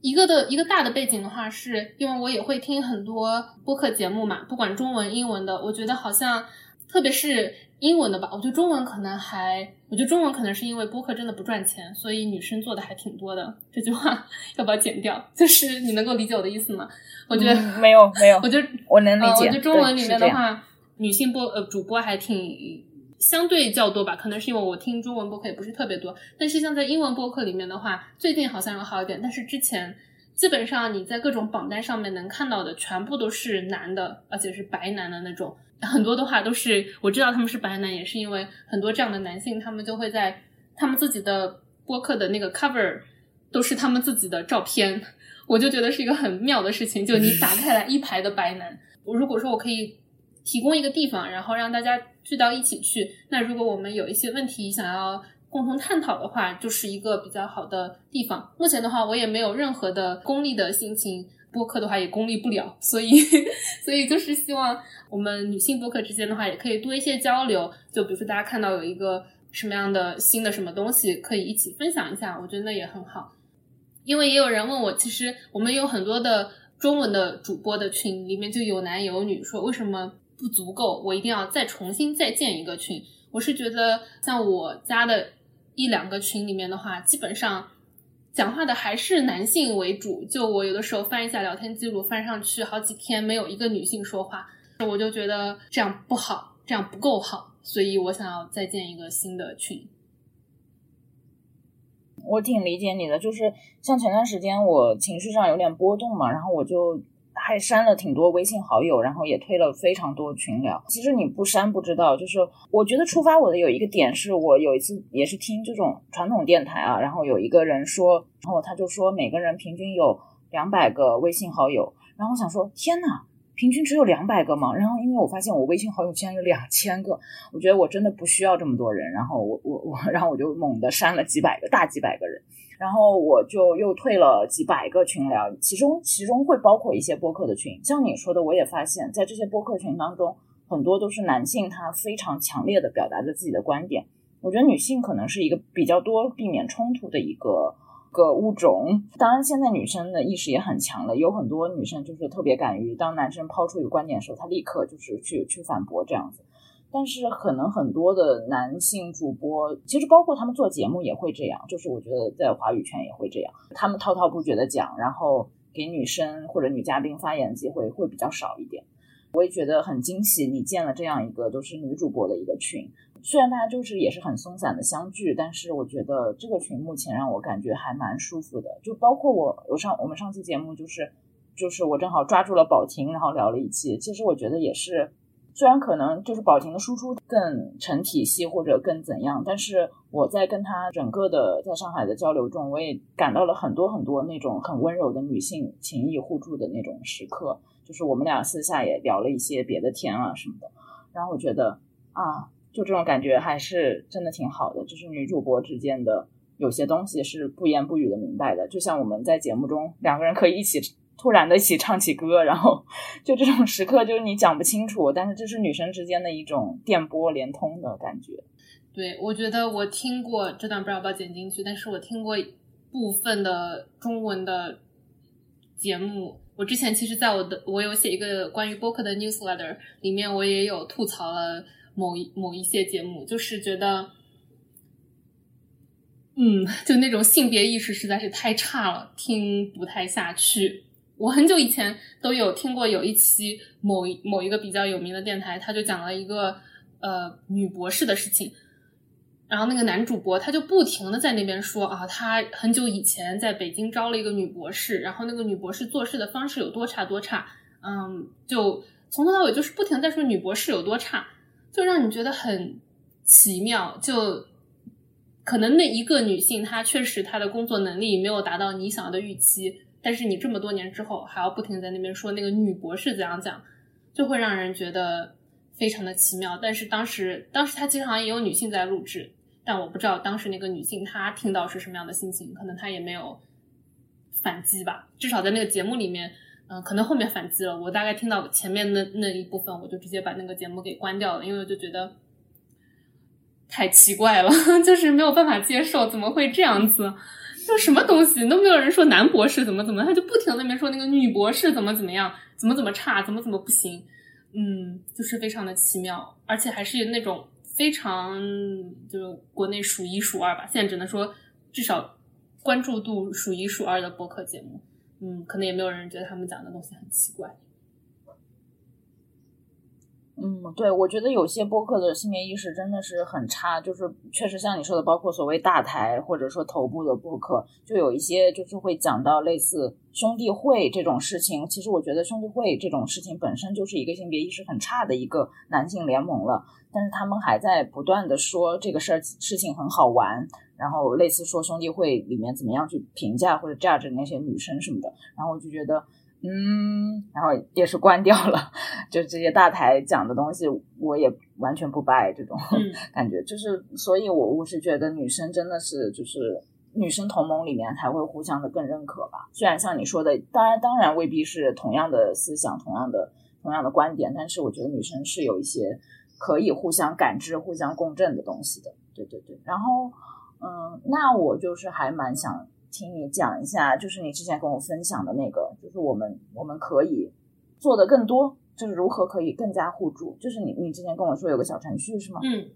一个的一个大的背景的话，是因为我也会听很多播客节目嘛，不管中文、英文的，我觉得好像特别是。英文的吧，我觉得中文可能还，我觉得中文可能是因为播客真的不赚钱，所以女生做的还挺多的。这句话 [laughs] 要不要剪掉？[laughs] 就是你能够理解我的意思吗？我觉得没有没有，我觉得我能理解。我觉得中文里面的话，女性播呃主播还挺相对较多吧，可能是因为我听中文播客也不是特别多。但是像在英文播客里面的话，最近好像有好一点，但是之前基本上你在各种榜单上面能看到的全部都是男的，而且是白男的那种。很多的话都是我知道他们是白男，也是因为很多这样的男性，他们就会在他们自己的播客的那个 cover 都是他们自己的照片，我就觉得是一个很妙的事情。就你打开来一排的白男，我如果说我可以提供一个地方，然后让大家聚到一起去，那如果我们有一些问题想要共同探讨的话，就是一个比较好的地方。目前的话，我也没有任何的功利的心情。播客的话也功利不了，[laughs] 所以，[laughs] 所以就是希望我们女性播客之间的话也可以多一些交流。就比如说大家看到有一个什么样的新的什么东西，可以一起分享一下，我觉得那也很好。因为也有人问我，其实我们有很多的中文的主播的群，里面就有男有女，说为什么不足够，我一定要再重新再建一个群。我是觉得像我加的一两个群里面的话，基本上。讲话的还是男性为主，就我有的时候翻一下聊天记录，翻上去好几天没有一个女性说话，我就觉得这样不好，这样不够好，所以我想要再建一个新的群。我挺理解你的，就是像前段时间我情绪上有点波动嘛，然后我就。还删了挺多微信好友，然后也推了非常多群聊。其实你不删不知道，就是我觉得触发我的有一个点是，我有一次也是听这种传统电台啊，然后有一个人说，然后他就说每个人平均有两百个微信好友，然后我想说天呐，平均只有两百个吗？然后因为我发现我微信好友竟然有两千个，我觉得我真的不需要这么多人，然后我我我，然后我就猛地删了几百个大几百个人。然后我就又退了几百个群聊，其中其中会包括一些播客的群。像你说的，我也发现，在这些播客群当中，很多都是男性，他非常强烈的表达着自己的观点。我觉得女性可能是一个比较多避免冲突的一个个物种。当然，现在女生的意识也很强了，有很多女生就是特别敢于当男生抛出一个观点的时候，她立刻就是去去反驳这样子。但是可能很多的男性主播，其实包括他们做节目也会这样，就是我觉得在华语圈也会这样，他们滔滔不绝的讲，然后给女生或者女嘉宾发言机会会比较少一点。我也觉得很惊喜，你建了这样一个都是女主播的一个群，虽然大家就是也是很松散的相聚，但是我觉得这个群目前让我感觉还蛮舒服的。就包括我我上我们上期节目就是就是我正好抓住了宝婷，然后聊了一期，其实我觉得也是。虽然可能就是宝婷的输出更成体系或者更怎样，但是我在跟她整个的在上海的交流中，我也感到了很多很多那种很温柔的女性情谊互助的那种时刻。就是我们俩私下也聊了一些别的天啊什么的，然后我觉得啊，就这种感觉还是真的挺好的，就是女主播之间的有些东西是不言不语的明白的，就像我们在节目中两个人可以一起突然的一起唱起歌，然后就这种时刻就是你讲不清楚，但是这是女生之间的一种电波连通的感觉。对，我觉得我听过这段，不知道要不要剪进去，但是我听过部分的中文的节目。我之前其实在我的我有写一个关于播客的 newsletter，里面我也有吐槽了某一某一些节目，就是觉得，嗯，就那种性别意识实在是太差了，听不太下去。我很久以前都有听过有一期某某一个比较有名的电台，他就讲了一个呃女博士的事情。然后那个男主播他就不停的在那边说啊，他很久以前在北京招了一个女博士，然后那个女博士做事的方式有多差多差，嗯，就从头到尾就是不停在说女博士有多差，就让你觉得很奇妙。就可能那一个女性她确实她的工作能力没有达到你想要的预期，但是你这么多年之后还要不停在那边说那个女博士怎样讲，就会让人觉得非常的奇妙。但是当时当时他其实好像也有女性在录制。但我不知道当时那个女性她听到是什么样的心情，可能她也没有反击吧。至少在那个节目里面，嗯，可能后面反击了。我大概听到前面那那一部分，我就直接把那个节目给关掉了，因为我就觉得太奇怪了，[laughs] 就是没有办法接受，怎么会这样子？就什么东西都没有人说男博士怎么怎么，他就不停那边说那个女博士怎么怎么样，怎么怎么差，怎么怎么不行。嗯，就是非常的奇妙，而且还是那种。非常就是国内数一数二吧，现在只能说至少关注度数一数二的播客节目，嗯，可能也没有人觉得他们讲的东西很奇怪。嗯，对，我觉得有些播客的性别意识真的是很差，就是确实像你说的，包括所谓大台或者说头部的播客，就有一些就是会讲到类似兄弟会这种事情。其实我觉得兄弟会这种事情本身就是一个性别意识很差的一个男性联盟了，但是他们还在不断的说这个事儿事情很好玩，然后类似说兄弟会里面怎么样去评价或者 judge 那些女生什么的，然后我就觉得。嗯，然后也是关掉了，就这些大台讲的东西，我也完全不拜这种 [laughs] 感觉。就是，所以我我是觉得女生真的是，就是女生同盟里面才会互相的更认可吧。虽然像你说的，当然当然未必是同样的思想、同样的同样的观点，但是我觉得女生是有一些可以互相感知、互相共振的东西的。对对对。然后，嗯，那我就是还蛮想。请你讲一下，就是你之前跟我分享的那个，就是我们我们可以做的更多，就是如何可以更加互助。就是你你之前跟我说有个小程序是吗？嗯，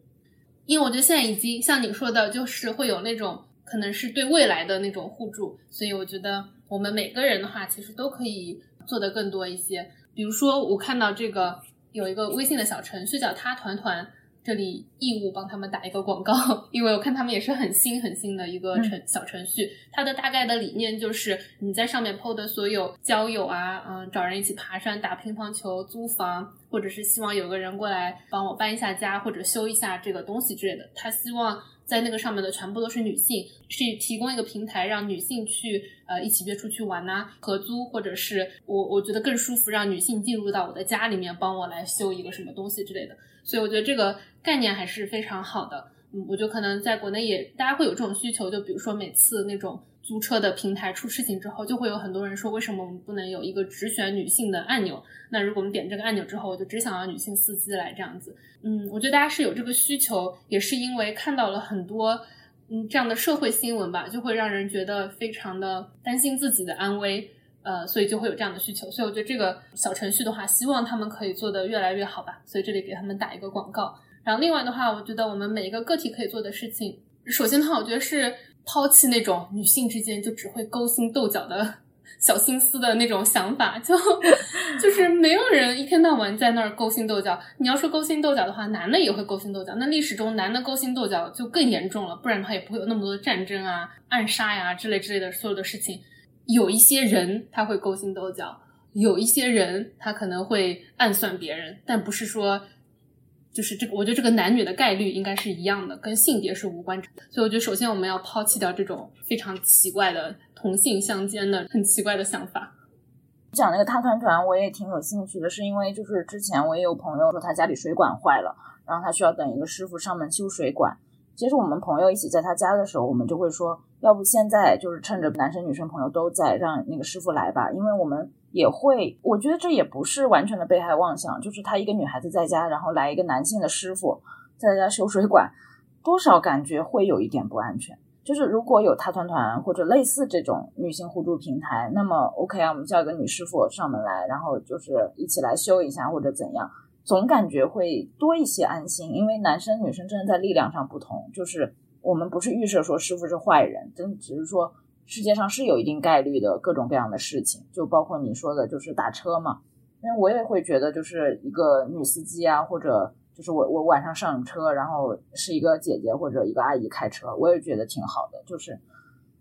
因为我觉得现在已经像你说的，就是会有那种可能是对未来的那种互助，所以我觉得我们每个人的话，其实都可以做的更多一些。比如说，我看到这个有一个微信的小程序叫“他团团”。这里义务帮他们打一个广告，因为我看他们也是很新很新的一个程小程序。它的大概的理念就是你在上面 PO 的所有交友啊，嗯，找人一起爬山、打乒乓球、租房，或者是希望有个人过来帮我搬一下家或者修一下这个东西之类的。他希望在那个上面的全部都是女性，去提供一个平台让女性去呃一起约出去玩呐，合租，或者是我我觉得更舒服，让女性进入到我的家里面帮我来修一个什么东西之类的。所以我觉得这个概念还是非常好的。我觉得可能在国内也大家会有这种需求，就比如说每次那种租车的平台出事情之后，就会有很多人说，为什么我们不能有一个只选女性的按钮？那如果我们点这个按钮之后，我就只想要女性司机来这样子。嗯，我觉得大家是有这个需求，也是因为看到了很多嗯这样的社会新闻吧，就会让人觉得非常的担心自己的安危。呃，所以就会有这样的需求，所以我觉得这个小程序的话，希望他们可以做得越来越好吧。所以这里给他们打一个广告。然后另外的话，我觉得我们每一个个体可以做的事情，首先的话，我觉得是抛弃那种女性之间就只会勾心斗角的小心思的那种想法，就就是没有人一天到晚在那儿勾心斗角。你要说勾心斗角的话，男的也会勾心斗角。那历史中男的勾心斗角就更严重了，不然的话也不会有那么多战争啊、暗杀呀之类之类的所有的事情。有一些人他会勾心斗角，有一些人他可能会暗算别人，但不是说就是这个。我觉得这个男女的概率应该是一样的，跟性别是无关。所以我觉得首先我们要抛弃掉这种非常奇怪的同性相奸的很奇怪的想法。讲那个他团团，我也挺有兴趣的，是因为就是之前我也有朋友说他家里水管坏了，然后他需要等一个师傅上门修水管。其实我们朋友一起在他家的时候，我们就会说，要不现在就是趁着男生女生朋友都在，让那个师傅来吧，因为我们也会，我觉得这也不是完全的被害妄想，就是她一个女孩子在家，然后来一个男性的师傅在家修水管，多少感觉会有一点不安全。就是如果有他团团或者类似这种女性互助平台，那么 OK 啊，我们叫一个女师傅上门来，然后就是一起来修一下或者怎样。总感觉会多一些安心，因为男生女生真的在力量上不同。就是我们不是预设说师傅是坏人，真只是说世界上是有一定概率的各种各样的事情，就包括你说的，就是打车嘛。因为我也会觉得，就是一个女司机啊，或者就是我我晚上上车，然后是一个姐姐或者一个阿姨开车，我也觉得挺好的。就是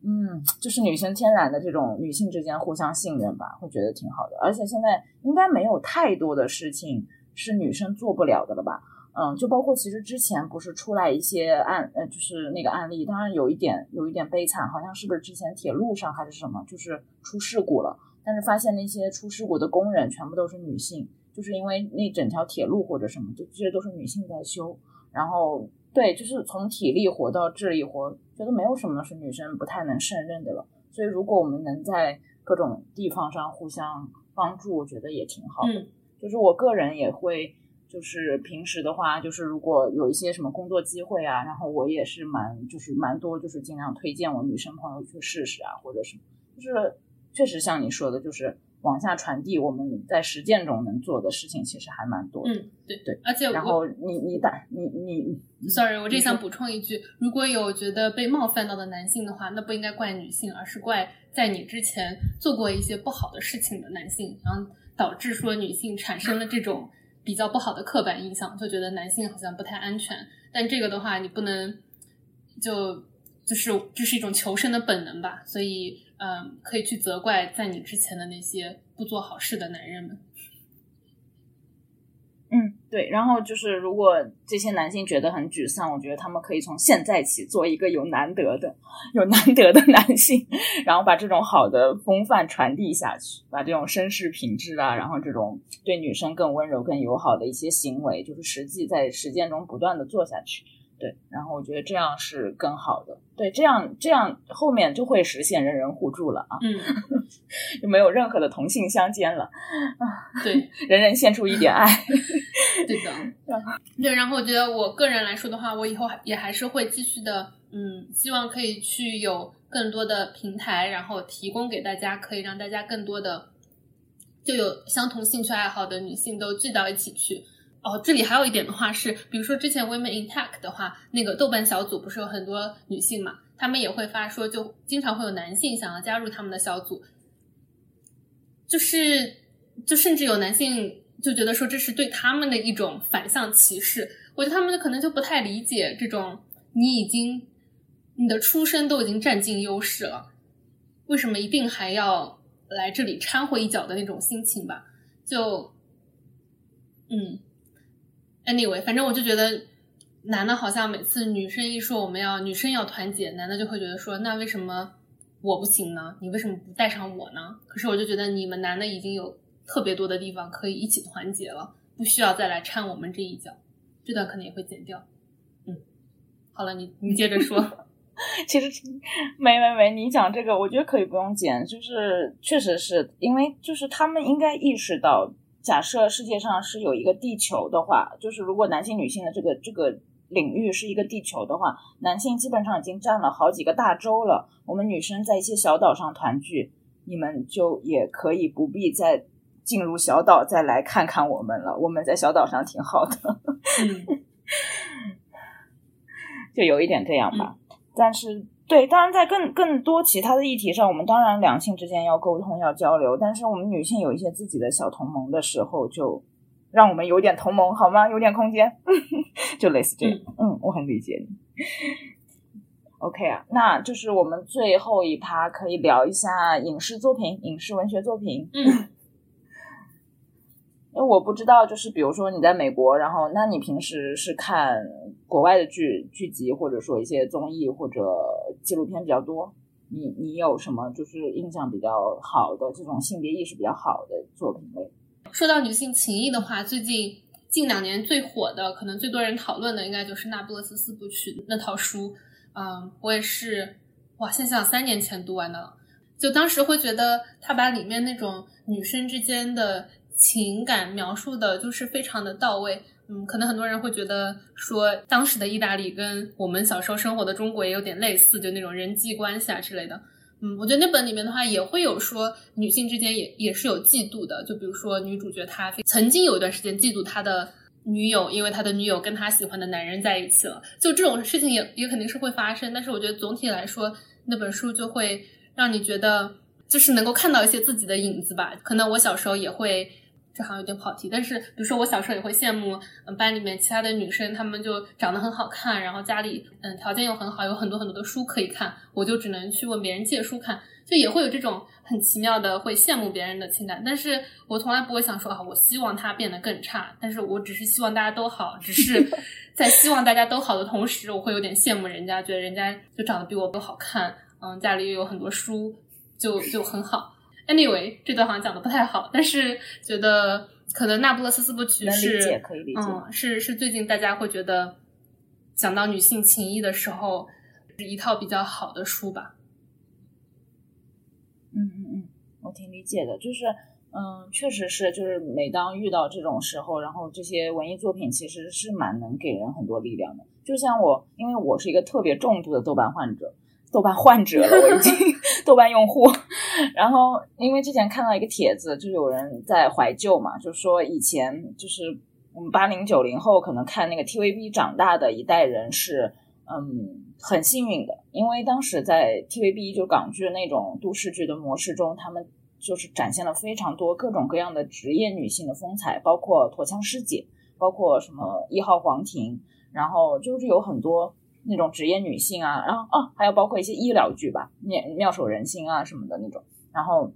嗯，就是女生天然的这种女性之间互相信任吧，会觉得挺好的。而且现在应该没有太多的事情。是女生做不了的了吧？嗯，就包括其实之前不是出来一些案，呃，就是那个案例，当然有一点有一点悲惨，好像是不是之前铁路上还是什么，就是出事故了，但是发现那些出事故的工人全部都是女性，就是因为那整条铁路或者什么，就这些都是女性在修。然后对，就是从体力活到智力活，觉得没有什么是女生不太能胜任的了。所以如果我们能在各种地方上互相帮助，我觉得也挺好的。就是我个人也会，就是平时的话，就是如果有一些什么工作机会啊，然后我也是蛮，就是蛮多，就是尽量推荐我女生朋友去试试啊，或者什么，就是确实像你说的，就是往下传递我们在实践中能做的事情，其实还蛮多。嗯，对对。而且，然后你你打你你，sorry，我这想补充一句，如果有觉得被冒犯到的男性的话，那不应该怪女性，而是怪在你之前做过一些不好的事情的男性，然后。导致说女性产生了这种比较不好的刻板印象，就觉得男性好像不太安全。但这个的话，你不能就就是这是一种求生的本能吧？所以，嗯，可以去责怪在你之前的那些不做好事的男人们。嗯，对，然后就是，如果这些男性觉得很沮丧，我觉得他们可以从现在起做一个有难得的、有难得的男性，然后把这种好的风范传递下去，把这种绅士品质啊，然后这种对女生更温柔、更友好的一些行为，就是实际在实践中不断的做下去。对，然后我觉得这样是更好的。对，这样这样后面就会实现人人互助了啊，嗯，[laughs] 就没有任何的同性相奸了啊。对，[laughs] 人人献出一点爱。对的，对。然后我觉得我个人来说的话，我以后也还是会继续的，嗯，希望可以去有更多的平台，然后提供给大家，可以让大家更多的就有相同兴趣爱好的女性都聚到一起去。哦，这里还有一点的话是，比如说之前 Women in Tech 的话，那个豆瓣小组不是有很多女性嘛，她们也会发说，就经常会有男性想要加入他们的小组，就是就甚至有男性就觉得说这是对他们的一种反向歧视。我觉得他们可能就不太理解这种你已经你的出身都已经占尽优势了，为什么一定还要来这里掺和一脚的那种心情吧？就嗯。Anyway，反正我就觉得，男的好像每次女生一说我们要女生要团结，男的就会觉得说，那为什么我不行呢？你为什么不带上我呢？可是我就觉得你们男的已经有特别多的地方可以一起团结了，不需要再来掺我们这一脚。这段可能也会剪掉。嗯，好了，你你接着说。[laughs] 其实没没没，你讲这个，我觉得可以不用剪，就是确实是因为就是他们应该意识到。假设世界上是有一个地球的话，就是如果男性女性的这个这个领域是一个地球的话，男性基本上已经占了好几个大洲了。我们女生在一些小岛上团聚，你们就也可以不必再进入小岛再来看看我们了。我们在小岛上挺好的，[laughs] 就有一点这样吧。但是。对，当然在更更多其他的议题上，我们当然两性之间要沟通、要交流。但是我们女性有一些自己的小同盟的时候，就让我们有点同盟好吗？有点空间，[laughs] 就类似这样。嗯，我很理解你。OK 啊，那就是我们最后一趴可以聊一下影视作品、影视文学作品。嗯。因为我不知道，就是比如说你在美国，然后那你平时是看国外的剧剧集，或者说一些综艺或者纪录片比较多。你你有什么就是印象比较好的这种性别意识比较好的作品类？说到女性情谊的话，最近近两年最火的，可能最多人讨论的，应该就是《那不勒斯四部曲》那套书。嗯，我也是，哇，现在想三年前读完的，就当时会觉得他把里面那种女生之间的情感描述的，就是非常的到位。嗯，可能很多人会觉得说，当时的意大利跟我们小时候生活的中国也有点类似，就那种人际关系啊之类的。嗯，我觉得那本里面的话也会有说女性之间也也是有嫉妒的，就比如说女主角她曾经有一段时间嫉妒她的女友，因为她的女友跟她喜欢的男人在一起了，就这种事情也也肯定是会发生。但是我觉得总体来说，那本书就会让你觉得就是能够看到一些自己的影子吧。可能我小时候也会。这好像有点跑题，但是比如说我小时候也会羡慕，嗯，班里面其他的女生，她们就长得很好看，然后家里嗯条件又很好，有很多很多的书可以看，我就只能去问别人借书看，就也会有这种很奇妙的会羡慕别人的情感。但是我从来不会想说啊，我希望他变得更差，但是我只是希望大家都好，只是 [laughs] 在希望大家都好的同时，我会有点羡慕人家，觉得人家就长得比我都好看，嗯，家里又有很多书，就就很好。Anyway，这段好像讲的不太好，但是觉得可能《那不勒斯四部曲》是可以理解，嗯，是是最近大家会觉得讲到女性情谊的时候，是一套比较好的书吧。嗯嗯嗯，我挺理解的，就是嗯，确实是，就是每当遇到这种时候，然后这些文艺作品其实是蛮能给人很多力量的。就像我，因为我是一个特别重度的豆瓣患者。豆瓣患者了，我已经 [laughs] 豆瓣用户。然后，因为之前看到一个帖子，就有人在怀旧嘛，就说以前就是我们八零九零后可能看那个 TVB 长大的一代人是嗯很幸运的，因为当时在 TVB 就港剧那种都市剧的模式中，他们就是展现了非常多各种各样的职业女性的风采，包括驼枪师姐，包括什么一号皇庭，然后就是有很多。那种职业女性啊，然后哦，还有包括一些医疗剧吧，妙妙手仁心啊什么的那种，然后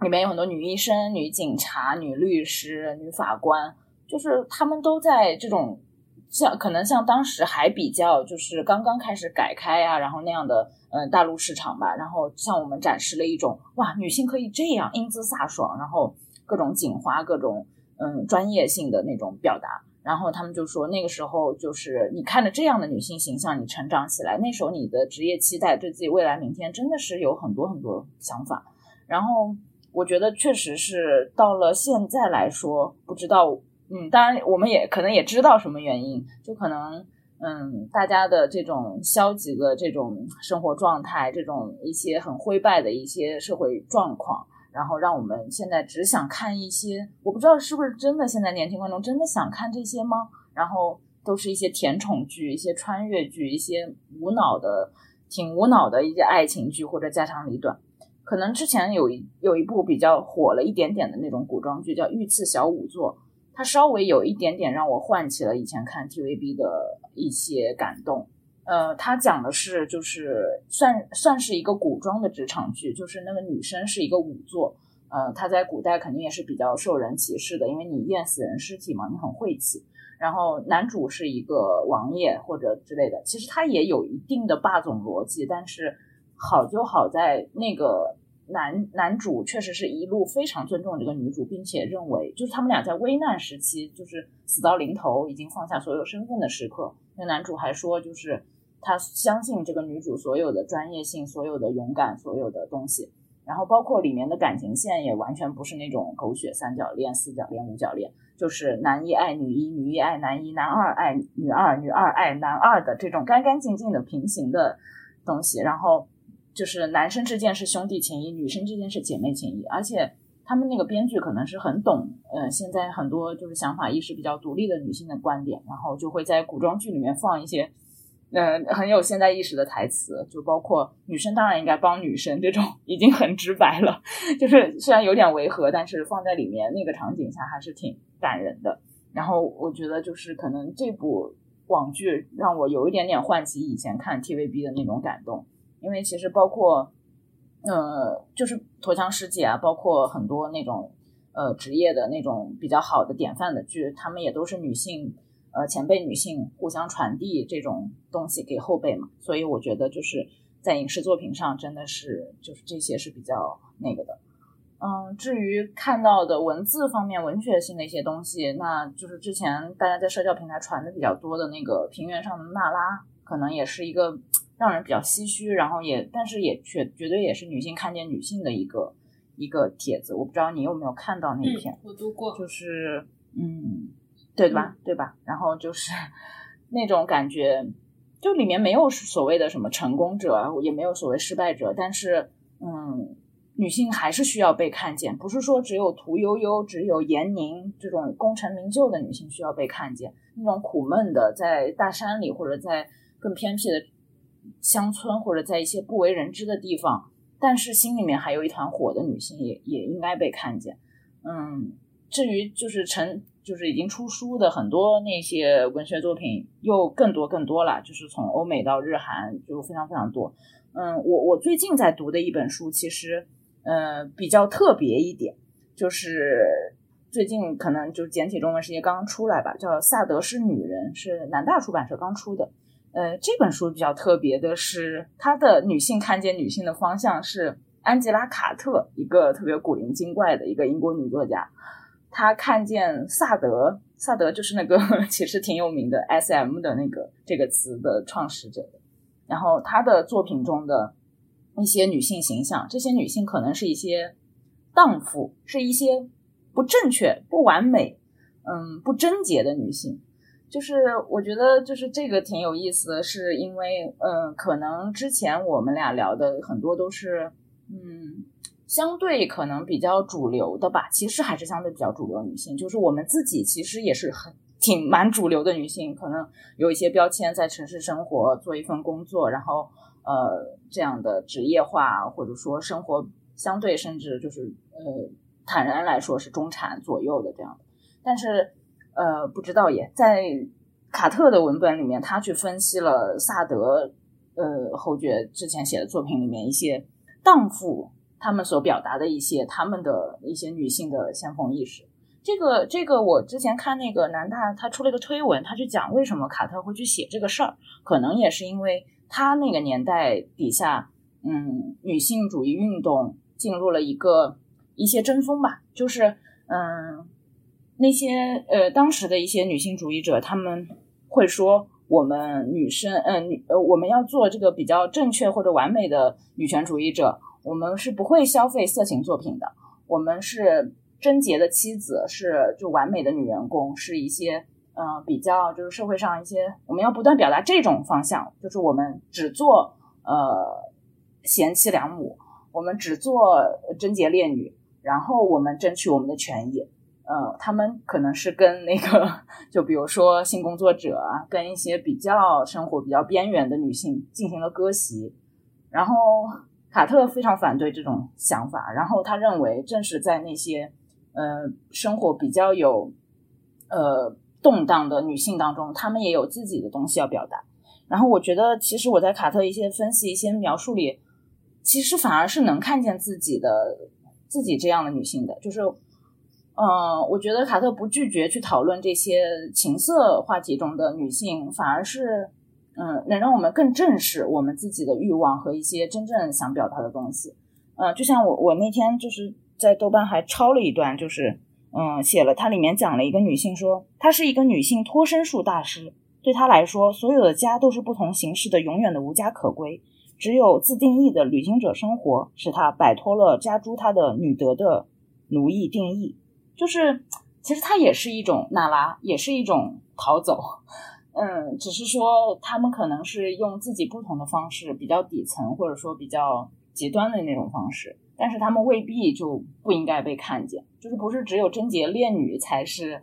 里面有很多女医生、女警察、女律师、女法官，就是他们都在这种像可能像当时还比较就是刚刚开始改开啊，然后那样的嗯大陆市场吧，然后向我们展示了一种哇，女性可以这样英姿飒爽，然后各种警花、各种嗯专业性的那种表达。然后他们就说，那个时候就是你看着这样的女性形象，你成长起来，那时候你的职业期待，对自己未来明天真的是有很多很多想法。然后我觉得确实是到了现在来说，不知道，嗯，当然我们也可能也知道什么原因，就可能，嗯，大家的这种消极的这种生活状态，这种一些很灰败的一些社会状况。然后让我们现在只想看一些，我不知道是不是真的，现在年轻观众真的想看这些吗？然后都是一些甜宠剧、一些穿越剧、一些无脑的、挺无脑的一些爱情剧或者家长里短。可能之前有一有一部比较火了一点点的那种古装剧叫《御赐小仵作》，它稍微有一点点让我唤起了以前看 TVB 的一些感动。呃，他讲的是，就是算算是一个古装的职场剧，就是那个女生是一个仵作，呃，她在古代肯定也是比较受人歧视的，因为你验死人尸体嘛，你很晦气。然后男主是一个王爷或者之类的，其实他也有一定的霸总逻辑，但是好就好在那个男男主确实是一路非常尊重这个女主，并且认为就是他们俩在危难时期，就是死到临头，已经放下所有身份的时刻，那男主还说就是。他相信这个女主所有的专业性、所有的勇敢、所有的东西，然后包括里面的感情线也完全不是那种狗血三角恋、四角恋、五角恋，就是男一爱女一，女一爱男一，男二爱女二，女二爱男二的这种干干净净的平行的东西。然后就是男生之间是兄弟情谊，女生之间是姐妹情谊，而且他们那个编剧可能是很懂，呃，现在很多就是想法意识比较独立的女性的观点，然后就会在古装剧里面放一些。嗯，很有现代意识的台词，就包括女生当然应该帮女生这种，已经很直白了。[laughs] 就是虽然有点违和，但是放在里面那个场景下还是挺感人的。然后我觉得就是可能这部网剧让我有一点点唤起以前看 TVB 的那种感动，因为其实包括呃，就是驼枪师姐啊，包括很多那种呃职业的那种比较好的典范的剧，他们也都是女性。呃，前辈女性互相传递这种东西给后辈嘛，所以我觉得就是在影视作品上，真的是就是这些是比较那个的。嗯，至于看到的文字方面文学性的一些东西，那就是之前大家在社交平台传的比较多的那个平原上的娜拉，可能也是一个 [tsk] 让人比较唏嘘，然后也但是也绝绝对也是女性看见女性的一个一个帖子。我不知道你有没有看到那篇，我读过，就是嗯，对吧？对吧？然后就是 [laughs] 那种感觉，就里面没有所谓的什么成功者，也没有所谓失败者，但是嗯。女性还是需要被看见，不是说只有屠呦呦、只有闫宁这种功成名就的女性需要被看见，那种苦闷的在大山里或者在更偏僻的乡村或者在一些不为人知的地方，但是心里面还有一团火的女性也也应该被看见。嗯，至于就是成就是已经出书的很多那些文学作品又更多更多了，就是从欧美到日韩就非常非常多。嗯，我我最近在读的一本书其实。呃，比较特别一点，就是最近可能就简体中文世界刚刚出来吧，叫《萨德是女人》，是南大出版社刚出的。呃，这本书比较特别的是，它的女性看见女性的方向是安吉拉·卡特，一个特别古灵精怪的一个英国女作家。他看见萨德，萨德就是那个 [laughs] 其实挺有名的 S.M 的那个这个词的创始者。然后他的作品中的。一些女性形象，这些女性可能是一些荡妇，是一些不正确、不完美、嗯不贞洁的女性。就是我觉得，就是这个挺有意思的，是因为嗯，可能之前我们俩聊的很多都是嗯相对可能比较主流的吧，其实还是相对比较主流女性。就是我们自己其实也是很挺蛮主流的女性，可能有一些标签，在城市生活，做一份工作，然后。呃，这样的职业化或者说生活相对甚至就是呃坦然来说是中产左右的这样的，但是呃不知道也在卡特的文本里面，他去分析了萨德呃侯爵之前写的作品里面一些荡妇他们所表达的一些他们的一些女性的先锋意识。这个这个我之前看那个南大他出了一个推文，他去讲为什么卡特会去写这个事儿，可能也是因为。他那个年代底下，嗯，女性主义运动进入了一个一些争锋吧，就是嗯，那些呃当时的一些女性主义者，他们会说，我们女生，嗯，女呃，我们要做这个比较正确或者完美的女权主义者，我们是不会消费色情作品的，我们是贞洁的妻子，是就完美的女员工，是一些。嗯，比较就是社会上一些，我们要不断表达这种方向，就是我们只做呃贤妻良母，我们只做贞洁烈女，然后我们争取我们的权益。呃，他们可能是跟那个，就比如说性工作者啊，跟一些比较生活比较边缘的女性进行了割席。然后卡特非常反对这种想法，然后他认为正是在那些呃生活比较有呃。动荡的女性当中，她们也有自己的东西要表达。然后我觉得，其实我在卡特一些分析、一些描述里，其实反而是能看见自己的自己这样的女性的。就是，嗯，我觉得卡特不拒绝去讨论这些情色话题中的女性，反而是，嗯，能让我们更正视我们自己的欲望和一些真正想表达的东西。嗯，就像我我那天就是在豆瓣还抄了一段，就是。嗯，写了，它里面讲了一个女性说，她是一个女性脱身术大师。对她来说，所有的家都是不同形式的，永远的无家可归。只有自定义的旅行者生活，使她摆脱了加诸她的女德的奴役定义。就是，其实它也是一种娜拉，也是一种逃走。嗯，只是说他们可能是用自己不同的方式，比较底层或者说比较极端的那种方式。但是他们未必就不应该被看见，就是不是只有贞洁烈女才是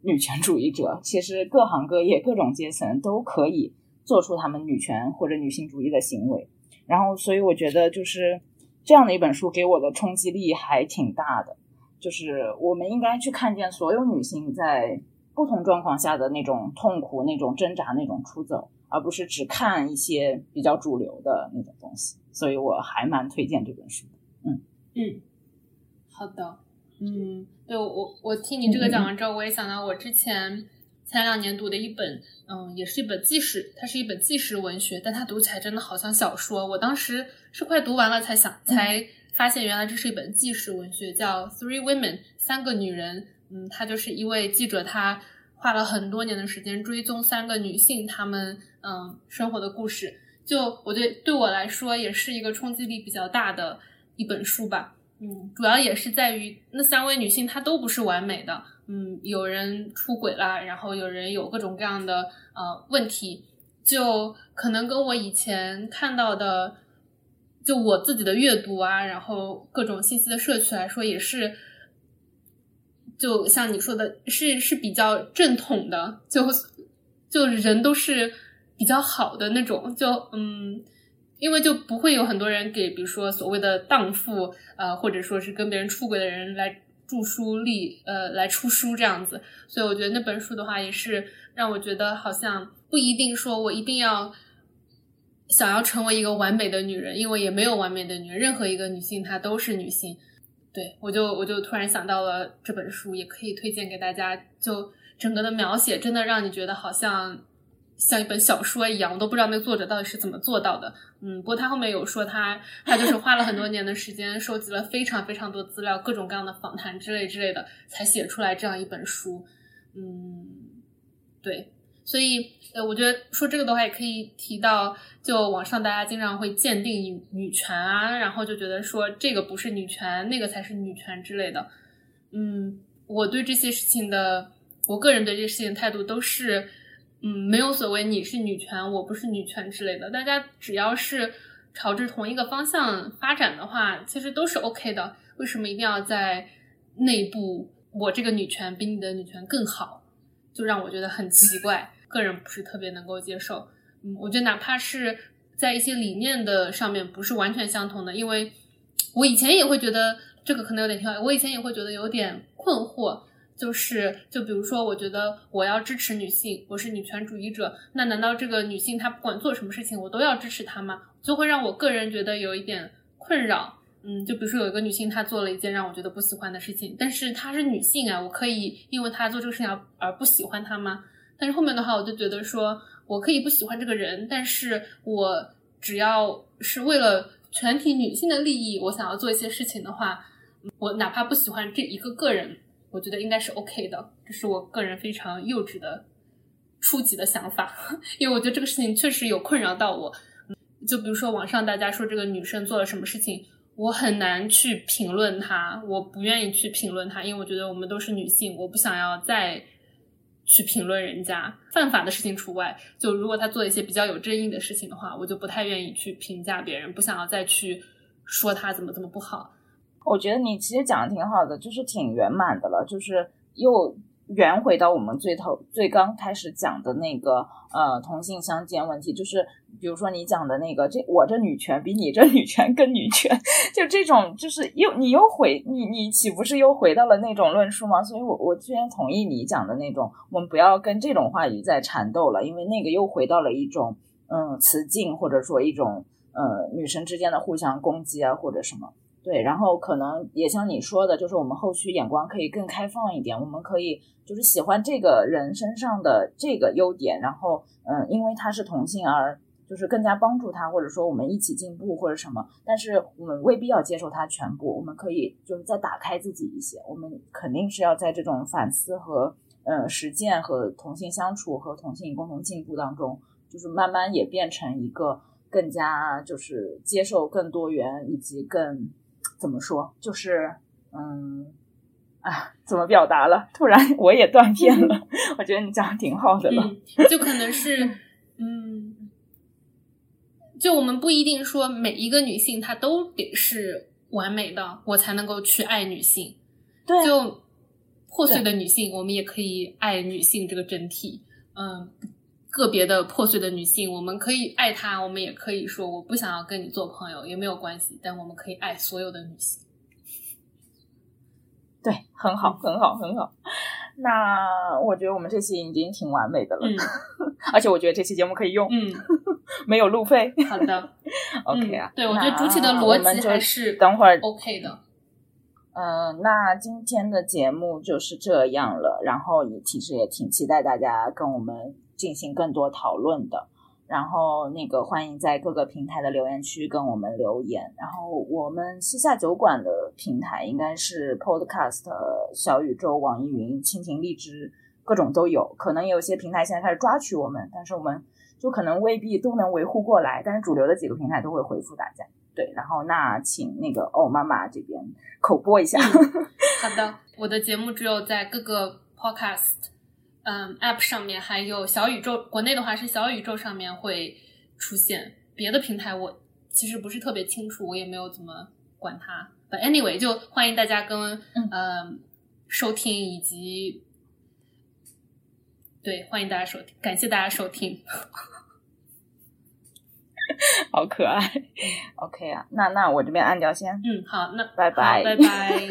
女权主义者，其实各行各业、各种阶层都可以做出他们女权或者女性主义的行为。然后，所以我觉得就是这样的一本书给我的冲击力还挺大的，就是我们应该去看见所有女性在不同状况下的那种痛苦、那种挣扎、那种出走，而不是只看一些比较主流的那种东西。所以我还蛮推荐这本书。嗯嗯，好的，嗯，对我我听你这个讲完之后，我也想到我之前前两年读的一本，嗯，也是一本纪实，它是一本纪实文学，但它读起来真的好像小说。我当时是快读完了才想，才发现原来这是一本纪实文学，叫《Three Women》三个女人。嗯，她就是一位记者，她花了很多年的时间追踪三个女性她们嗯生活的故事。就我觉对我来说也是一个冲击力比较大的一本书吧。嗯，主要也是在于那三位女性她都不是完美的。嗯，有人出轨啦，然后有人有各种各样的呃问题，就可能跟我以前看到的，就我自己的阅读啊，然后各种信息的摄取来说，也是，就像你说的，是是比较正统的，就就人都是比较好的那种，就嗯。因为就不会有很多人给，比如说所谓的荡妇，呃，或者说是跟别人出轨的人来著书立，呃，来出书这样子。所以我觉得那本书的话，也是让我觉得好像不一定说我一定要想要成为一个完美的女人，因为也没有完美的女人，任何一个女性她都是女性。对我就我就突然想到了这本书，也可以推荐给大家。就整个的描写，真的让你觉得好像。像一本小说一样，我都不知道那个作者到底是怎么做到的。嗯，不过他后面有说他他就是花了很多年的时间，收集了非常非常多资料，各种各样的访谈之类之类的，才写出来这样一本书。嗯，对，所以呃，我觉得说这个的话，也可以提到，就网上大家经常会鉴定女女权啊，然后就觉得说这个不是女权，那个才是女权之类的。嗯，我对这些事情的，我个人对这些事情态度都是。嗯，没有所谓你是女权，我不是女权之类的。大家只要是朝着同一个方向发展的话，其实都是 OK 的。为什么一定要在内部我这个女权比你的女权更好？就让我觉得很奇怪，个人不是特别能够接受。嗯，我觉得哪怕是在一些理念的上面不是完全相同的，因为我以前也会觉得这个可能有点挑，我以前也会觉得有点困惑。就是，就比如说，我觉得我要支持女性，我是女权主义者，那难道这个女性她不管做什么事情，我都要支持她吗？就会让我个人觉得有一点困扰。嗯，就比如说有一个女性，她做了一件让我觉得不喜欢的事情，但是她是女性啊，我可以因为她做这个事情而不喜欢她吗？但是后面的话，我就觉得说我可以不喜欢这个人，但是我只要是为了全体女性的利益，我想要做一些事情的话，我哪怕不喜欢这一个个人。我觉得应该是 OK 的，这是我个人非常幼稚的初级的想法，[laughs] 因为我觉得这个事情确实有困扰到我。就比如说网上大家说这个女生做了什么事情，我很难去评论她，我不愿意去评论她，因为我觉得我们都是女性，我不想要再去评论人家犯法的事情除外。就如果他做一些比较有争议的事情的话，我就不太愿意去评价别人，不想要再去说他怎么怎么不好。我觉得你其实讲的挺好的，就是挺圆满的了，就是又圆回到我们最头最刚开始讲的那个呃同性相间问题，就是比如说你讲的那个这我这女权比你这女权更女权，[laughs] 就这种就是又你又回你你岂不是又回到了那种论述吗？所以我我居然同意你讲的那种，我们不要跟这种话语在缠斗了，因为那个又回到了一种嗯雌竞或者说一种呃女生之间的互相攻击啊或者什么。对，然后可能也像你说的，就是我们后续眼光可以更开放一点，我们可以就是喜欢这个人身上的这个优点，然后嗯，因为他是同性而就是更加帮助他，或者说我们一起进步或者什么，但是我们未必要接受他全部，我们可以就是再打开自己一些，我们肯定是要在这种反思和呃实践和同性相处和同性共同进步当中，就是慢慢也变成一个更加就是接受更多元以及更。怎么说？就是，嗯，啊，怎么表达了？突然我也断片了。[laughs] 我觉得你讲的挺好的了。就可能是，嗯，就我们不一定说每一个女性她都得是完美的，我才能够去爱女性。对，就破碎的女性，我们也可以爱女性这个整体。嗯。个别的破碎的女性，我们可以爱她，我们也可以说我不想要跟你做朋友，也没有关系。但我们可以爱所有的女性。[laughs] 对，很好，很好，很好。那我觉得我们这期已经挺完美的了，[laughs] 而且我觉得这期节目可以用，嗯，没有路费。好的，[laughs] OK 啊。对，我觉得主体的逻辑还是等会儿 OK 的。嗯，那今天的节目就是这样了。然后也其实也挺期待大家跟我们。进行更多讨论的，然后那个欢迎在各个平台的留言区跟我们留言。然后我们西夏酒馆的平台应该是 Podcast、小宇宙、网易云、蜻蜓、荔枝，各种都有。可能有些平台现在开始抓取我们，但是我们就可能未必都能维护过来。但是主流的几个平台都会回复大家。对，然后那请那个哦妈妈这边口播一下。好的，[laughs] 我的节目只有在各个 Podcast。嗯，App 上面还有小宇宙，国内的话是小宇宙上面会出现，别的平台我其实不是特别清楚，我也没有怎么管它。But anyway，就欢迎大家跟呃收听以及对欢迎大家收听，感谢大家收听，[laughs] 好可爱。OK 啊，那那我这边按掉先。嗯，好，那拜拜，拜拜。